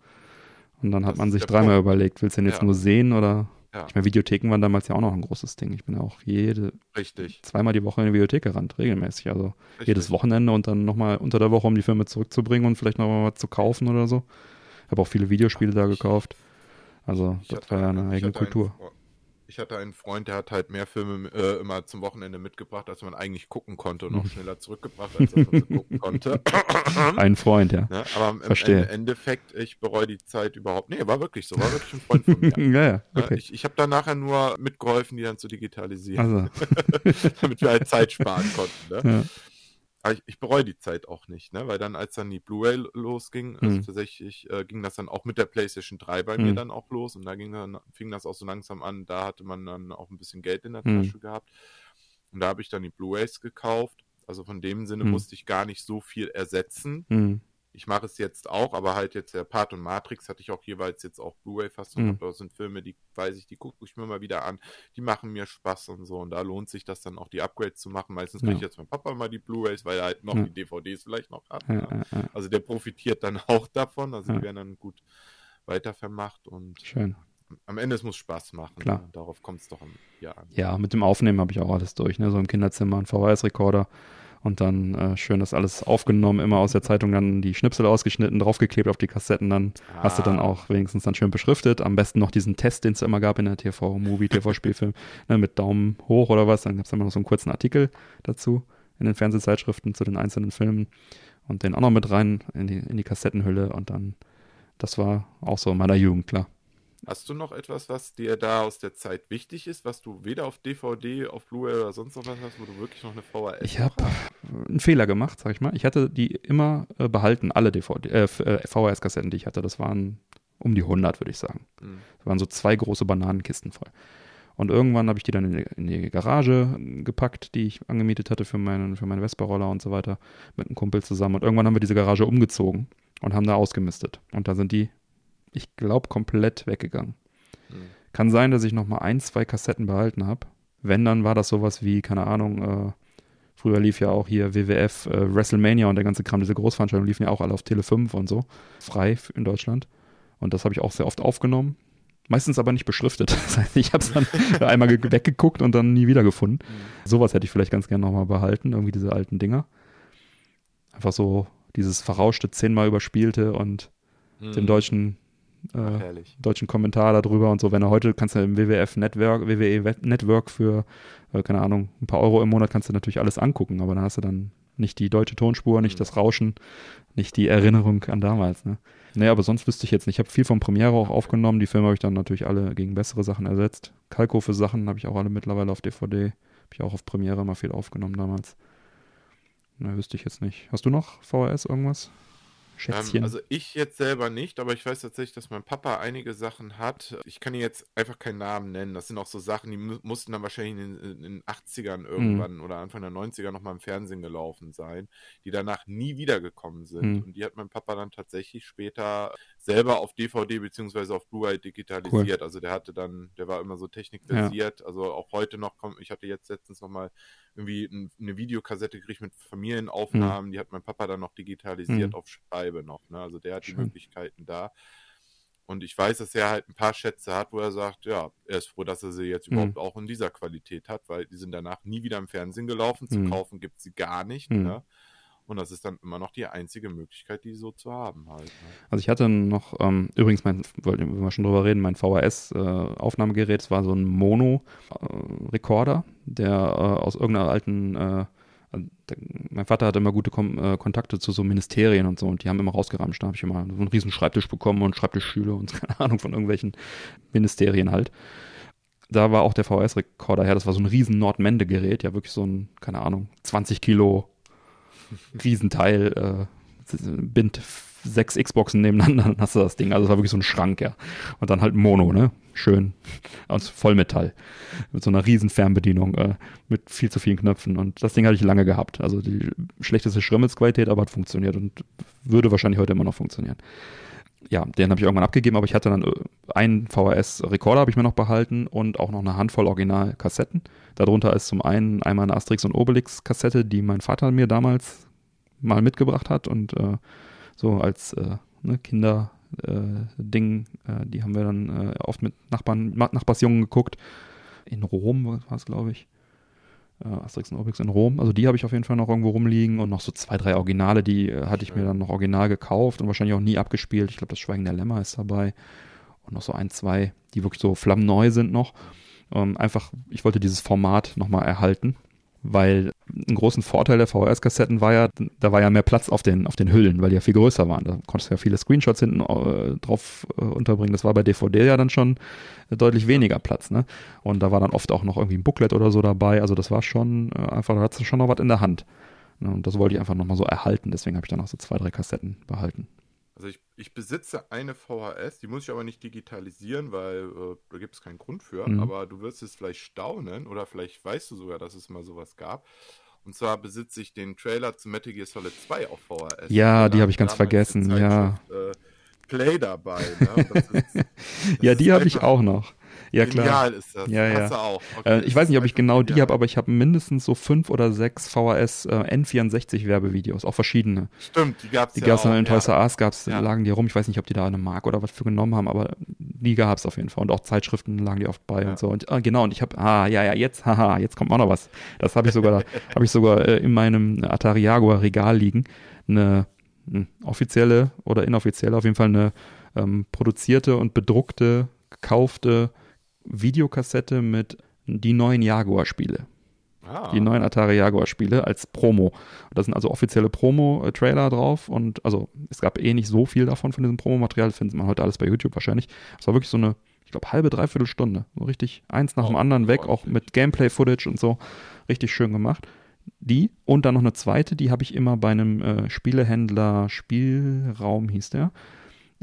Und dann hat Das man ist sich dreimal Punkt. überlegt, willst du den jetzt Ja. nur sehen oder? Ja. Ich meine, Videotheken waren damals ja auch noch ein großes Ding. Ich bin ja auch jede, richtig, zweimal die Woche in die Videothek gerannt, regelmäßig. Also richtig. jedes Wochenende und dann nochmal unter der Woche, um die Filme zurückzubringen und vielleicht nochmal was zu kaufen oder so. Habe auch viele Videospiele da gekauft. Also Ich das war ja einen- eine ich eigene einen Kultur. Fre- Ich hatte einen Freund, der hat halt mehr Filme äh, immer zum Wochenende mitgebracht, als man eigentlich gucken konnte und auch Mhm. schneller zurückgebracht, als man gucken konnte. [LAUGHS] Ein Freund, ja. Ne? Aber im Verstehe. Ende- Endeffekt, ich bereue die Zeit überhaupt. Nee, war wirklich so, war wirklich ein Freund von mir. [LAUGHS] ja, ja, Ne? okay. Ich, ich habe da nachher nur mitgeholfen, die dann zu digitalisieren, Also, [LAUGHS] damit wir halt Zeit sparen konnten. Ne? ja. Ich, ich bereue die Zeit auch nicht, ne? weil dann, als dann die Blu-ray losging, also Mhm. tatsächlich äh, ging das dann auch mit der PlayStation 3 bei mir Mhm. dann auch los und da ging dann, fing das auch so langsam an, da hatte man dann auch ein bisschen Geld in der Mhm. Tasche gehabt und da habe ich dann die Blu-rays gekauft. Also von dem Sinne Mhm. musste ich gar nicht so viel ersetzen. Ich mache es jetzt auch, aber halt jetzt der Part und Matrix hatte ich auch jeweils jetzt auch Blu-ray-Fassung. Mhm. Das sind Filme, die weiß ich, die gucke ich mir mal wieder an. Die machen mir Spaß und so. Und da lohnt sich das dann auch, die Upgrades zu machen. Meistens kriege Ja. ich jetzt mein Papa mal die Blu-rays, weil er halt noch Ja. die DVDs vielleicht noch hat. Ja, ne? ja, ja. Also der profitiert dann [LAUGHS] auch davon. Also die werden dann gut weitervermacht und Schön. am Ende es muss Spaß machen. Klar. Ne? Darauf kommt es doch an. Ja, mit dem Aufnehmen habe ich auch alles durch, ne? So im Kinderzimmer, ein VHS-Rekorder und dann äh, schön das alles aufgenommen, immer aus der Zeitung dann die Schnipsel ausgeschnitten, draufgeklebt auf die Kassetten, dann hast du dann Ah. auch wenigstens dann schön beschriftet. Am besten noch diesen Test, den es immer gab in der TV-Movie, TV-Spielfilm, [LAUGHS] ne, mit Daumen hoch oder was. Dann gab es immer noch so einen kurzen Artikel dazu in den Fernsehzeitschriften zu den einzelnen Filmen und den auch noch mit rein in die, in die Kassettenhülle und dann, das war auch so in meiner Jugend, klar. Hast du noch etwas, was dir da aus der Zeit wichtig ist, was du weder auf DVD, auf Blu-ray oder sonst noch was hast, wo du wirklich noch eine VHS Ich habe einen Fehler gemacht, sag ich mal. Ich hatte die immer äh, behalten, alle DVD, äh, äh, VHS-Kassetten, die ich hatte. Das waren um die 100, würde ich sagen. Hm. Das waren so zwei große Bananenkisten voll. Und irgendwann habe ich die dann in die, in die Garage gepackt, die ich angemietet hatte für meinen, für meinen Vespa-Roller und so weiter, mit einem Kumpel zusammen. Und irgendwann haben wir diese Garage umgezogen und haben da ausgemistet. Und da sind die, ich glaube, komplett weggegangen. Hm. Kann sein, dass ich noch mal ein, zwei Kassetten behalten habe. Wenn, dann war das sowas wie, keine Ahnung, äh, früher lief ja auch hier WWF, äh, WrestleMania und der ganze Kram, diese Großveranstaltungen liefen ja auch alle auf Tele 5 und so, frei in Deutschland. Und das habe ich auch sehr oft aufgenommen. Meistens aber nicht beschriftet. [LAUGHS] Das heißt, ich habe es dann [LAUGHS] einmal ge- weggeguckt und dann nie wiedergefunden. Hm. Sowas hätte ich vielleicht ganz gerne nochmal behalten, irgendwie diese alten Dinger. Einfach so dieses verrauschte, zehnmal überspielte und Hm. den deutschen äh, deutschen Kommentar darüber und so. Wenn du heute kannst du im WWF Network, WWE Web- Network für, äh, keine Ahnung, ein paar Euro im Monat kannst du natürlich alles angucken, aber dann hast du dann nicht die deutsche Tonspur, nicht Mhm. das Rauschen, nicht die Erinnerung an damals. Ne? Nee, aber sonst wüsste ich jetzt nicht. Ich habe viel von Premiere auch aufgenommen. Die Filme habe ich dann natürlich alle gegen bessere Sachen ersetzt. Kalko für Sachen habe ich auch alle mittlerweile auf DVD. Habe ich auch auf Premiere mal viel aufgenommen damals. Na, wüsste ich jetzt nicht. Hast du noch VHS irgendwas? Schätzchen? Ähm, also ich jetzt selber nicht, aber ich weiß tatsächlich, dass mein Papa einige Sachen hat. Ich kann hier jetzt einfach keinen Namen nennen. Das sind auch so Sachen, die mu mussten dann wahrscheinlich in, in, den 80ern Mhm. irgendwann oder Anfang der 90er nochmal im Fernsehen gelaufen sein, die danach nie wiedergekommen sind. Mhm. Und die hat mein Papa dann tatsächlich später selber auf DVD beziehungsweise auf Blu-ray digitalisiert. Also der hatte dann, der war immer so technikbasiert. Also auch heute noch, komm, ich hatte jetzt letztens nochmal irgendwie ein, eine Videokassette gekriegt mit Familienaufnahmen, die hat mein Papa dann noch digitalisiert Mhm. auf Scheibe noch. Ne? Also der hat die Schön. Möglichkeiten da. Und ich weiß, dass er halt ein paar Schätze hat, wo er sagt, ja, er ist froh, dass er sie jetzt mhm. überhaupt auch in dieser Qualität hat, weil die sind danach nie wieder im Fernsehen gelaufen. Zu mhm. kaufen gibt sie gar nicht. Mhm. Ne? Und das ist dann immer noch die einzige Möglichkeit, die so zu haben halt. Ne? Also ich hatte noch, ähm, übrigens, mein, wollten wir schon drüber reden, mein VHS-Aufnahmegerät, äh, war so ein Mono-Rekorder, der äh, aus irgendeiner alten äh, mein Vater hatte immer gute Kom äh, Kontakte zu so Ministerien und so und die haben immer rausgeramscht. Da habe ich immer so einen riesen Schreibtisch bekommen und Schreibtischschüler und [LAUGHS] keine Ahnung von irgendwelchen Ministerien halt. Da war auch der VHS-Rekorder her, das war so ein riesen Nordmende-Gerät, ja wirklich so ein, keine Ahnung, 20 Kilo Riesenteil, äh, bind sechs Xboxen nebeneinander, dann hast du das Ding. Also es war wirklich so ein Schrank, ja. Und dann halt Mono, ne? Schön. Aus Vollmetall. Mit so einer riesen Fernbedienung, äh, mit viel zu vielen Knöpfen. Und das Ding hatte ich lange gehabt. Also die schlechteste Schrimmelsqualität, aber hat funktioniert und würde wahrscheinlich heute immer noch funktionieren. Ja, den habe ich irgendwann abgegeben, aber ich hatte dann äh, einen VHS-Rekorder habe ich mir noch behalten und auch noch eine Handvoll Original-Kassetten. Darunter ist zum einen einmal eine Asterix und Obelix-Kassette, die mein Vater mir damals mal mitgebracht hat und äh, so als äh, ne, Kinder äh, äh, die haben wir dann äh, oft mit Nachbarn, Nachbarsjungen geguckt. In Rom war es, glaube ich. Äh, Asterix und Obelix in Rom. Also die habe ich auf jeden Fall noch irgendwo rumliegen und noch so zwei, drei Originale, die hatte ich mir dann noch original gekauft und wahrscheinlich auch nie abgespielt. Ich glaube, das Schweigen der Lämmer ist dabei. Und noch so ein, zwei, die wirklich so flammneu sind noch. Ähm, einfach, ich wollte dieses Format nochmal erhalten weil ein großen Vorteil der VHS-Kassetten war ja, da war ja mehr Platz auf den, auf den Hüllen, weil die ja viel größer waren. Da konntest du ja viele Screenshots hinten äh, drauf äh, unterbringen. Das war bei DVD ja dann schon deutlich weniger Platz. Ne? Und da war dann oft auch noch irgendwie ein Booklet oder so dabei. Also das war schon äh, einfach, da hattest du schon noch was in der Hand. Ne? Und das wollte ich einfach nochmal so erhalten. Deswegen habe ich dann auch so zwei, drei Kassetten behalten. Ich, besitze eine VHS, die muss ich aber nicht digitalisieren, weil äh, da gibt es keinen Grund für. Mhm. Aber du wirst es vielleicht staunen oder vielleicht weißt du sogar, dass es mal sowas gab. Und zwar besitze ich den Trailer zu Metal Gear Solid 2 auf VHS. Ja, die habe ich ganz vergessen, ja. Äh, Play dabei. Ne? [LAUGHS] Ist, ja, die habe ich auch noch. Ja, klar. Genial ist das. Ja, ja. Okay, äh, ich weiß nicht, ob ich genau die habe, aber ich habe mindestens so fünf oder sechs VHS äh, N64 Werbevideos, auch verschiedene. Stimmt, die gab es Die ja gab es in Toys R Us, gab's, ja. lagen die rum. Ich weiß nicht, ob die da eine Mark oder was für genommen haben, aber die gab es auf jeden Fall. Und auch Zeitschriften lagen die oft bei und so. Und, ah, genau, und ich habe, ah, ja, ja, jetzt, [LAUGHS] haha, jetzt kommt auch noch was. Das habe ich sogar, [LAUGHS] habe ich sogar äh, in meinem Atari Jaguar Regal liegen. Eine hm, offizielle oder inoffizielle, auf jeden Fall eine ähm, produzierte und bedruckte, gekaufte Videokassette mit die neuen Jaguar-Spiele. Ah. Die neuen Atari Jaguar-Spiele als Promo. Da sind also offizielle Promo-Trailer drauf und also es gab eh nicht so viel davon von diesem Promomaterial, findet man heute alles bei YouTube wahrscheinlich. Es war wirklich so eine, ich glaube, halbe, dreiviertel Stunde. So richtig eins nach oh, dem anderen weg, auch mit Gameplay-Footage und so. Richtig schön gemacht. Die und dann noch eine zweite, die habe ich immer bei einem äh, Spielehändler, Spielraum hieß der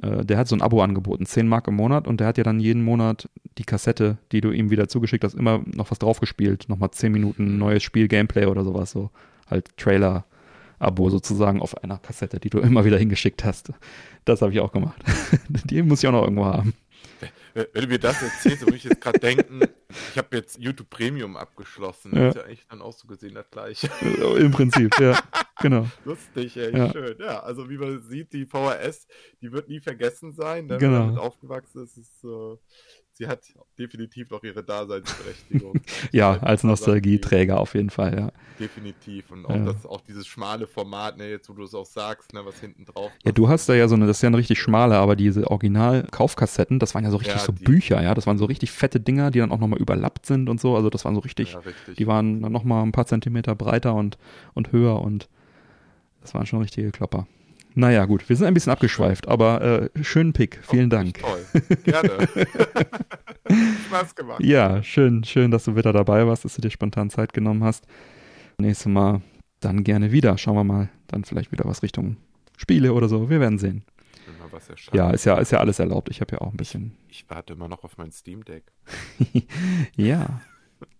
äh, der hat so ein Abo angeboten, 10 Mark im Monat und der hat ja dann jeden Monat die Kassette, die du ihm wieder zugeschickt hast, immer noch was draufgespielt, nochmal 10 Minuten neues Spiel, Gameplay oder sowas, so halt Trailer. Abo sozusagen auf einer Kassette, die du [LAUGHS] immer wieder hingeschickt hast. Das habe ich auch gemacht. [LAUGHS] die muss ich auch noch irgendwo haben. Wenn du mir das erzählst, würde ich jetzt gerade denken, ich habe jetzt YouTube Premium abgeschlossen. Ja. ist ja eigentlich dann auch so gesehen das gleiche. Im Prinzip, ja. Genau. Lustig, ey, ja. schön. Ja, also wie man sieht, die VHS, die wird nie vergessen sein. Ne? Genau. Wenn man damit aufgewachsen ist, ist äh, sie hat definitiv noch ihre Daseinsberechtigung. [LAUGHS] ja, als Nostalgieträger auf jeden Fall, ja. Definitiv. Und auch, ja. das, auch dieses schmale Format, ne, jetzt wo du es auch sagst, ne, was hinten drauf Ja, du hast da ja so eine, das ist ja eine richtig schmale, aber diese Original-Kaufkassetten, das waren ja so richtig ja, so die, Bücher, ja. Das waren so richtig fette Dinger, die dann auch nochmal überlappt sind und so. Also das waren so richtig, ja, richtig. die waren dann nochmal ein paar Zentimeter breiter und, und höher und das waren schon richtige Klopper. Naja, gut, wir sind ein bisschen abgeschweift, aber äh, schönen Pick. Vielen oh, Dank. Toll. Gerne. [LAUGHS] Spaß gemacht. Ja, schön, schön, dass du wieder dabei warst, dass du dir spontan Zeit genommen hast. Nächstes Mal dann gerne wieder. Schauen wir mal, dann vielleicht wieder was Richtung Spiele oder so. Wir werden sehen. Ja, ist ja, ist ja alles erlaubt. Ich habe ja auch ein bisschen. Ich, ich warte immer noch auf mein Steam Deck. [LAUGHS] ja,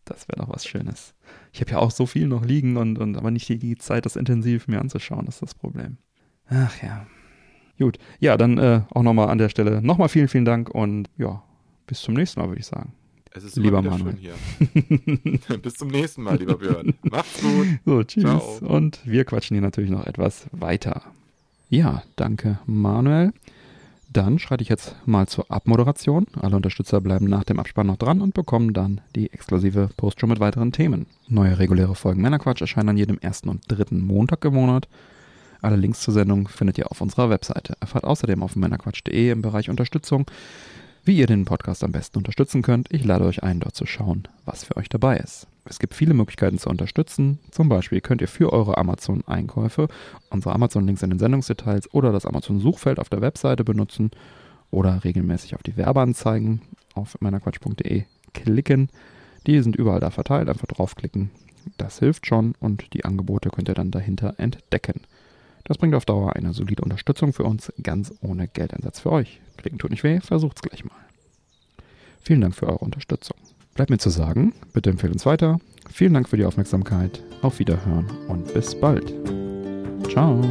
das wäre doch was Schönes. Ich habe ja auch so viel noch liegen und, und aber nicht die Zeit, das intensiv mir anzuschauen, das ist das Problem. Ach ja. Gut. Ja, dann äh, auch nochmal an der Stelle nochmal vielen, vielen Dank und ja, bis zum nächsten Mal, würde ich sagen. Es ist lieber Manuel. hier. [LAUGHS] bis zum nächsten Mal, lieber Björn. Macht's gut. [LAUGHS] So, tschüss. Ciao. Und wir quatschen hier natürlich noch etwas weiter. Ja, danke, Manuel. Dann schreite ich jetzt mal zur Abmoderation. Alle Unterstützer bleiben nach dem Abspann noch dran und bekommen dann die exklusive Postshow mit weiteren Themen. Neue reguläre Folgen Männerquatsch erscheinen an jedem ersten und dritten Montag im Monat. Alle Links zur Sendung findet ihr auf unserer Webseite. Erfahrt außerdem auf männerquatsch.de im Bereich Unterstützung, wie ihr den Podcast am besten unterstützen könnt. Ich lade euch ein, dort zu schauen, was für euch dabei ist. Es gibt viele Möglichkeiten zu unterstützen. Zum Beispiel könnt ihr für eure Amazon-Einkäufe unsere Amazon-Links in den Sendungsdetails oder das Amazon-Suchfeld auf der Webseite benutzen oder regelmäßig auf die Werbeanzeigen auf meinerquatsch.de klicken. Die sind überall da verteilt. Einfach draufklicken. Das hilft schon und die Angebote könnt ihr dann dahinter entdecken. Das bringt auf Dauer eine solide Unterstützung für uns, ganz ohne Geldeinsatz für euch. Klicken tut nicht weh, versucht's gleich mal. Vielen Dank für eure Unterstützung. Bleibt mir zu sagen, bitte empfehlen uns weiter. Vielen Dank für die Aufmerksamkeit. Auf Wiederhören und bis bald. Ciao.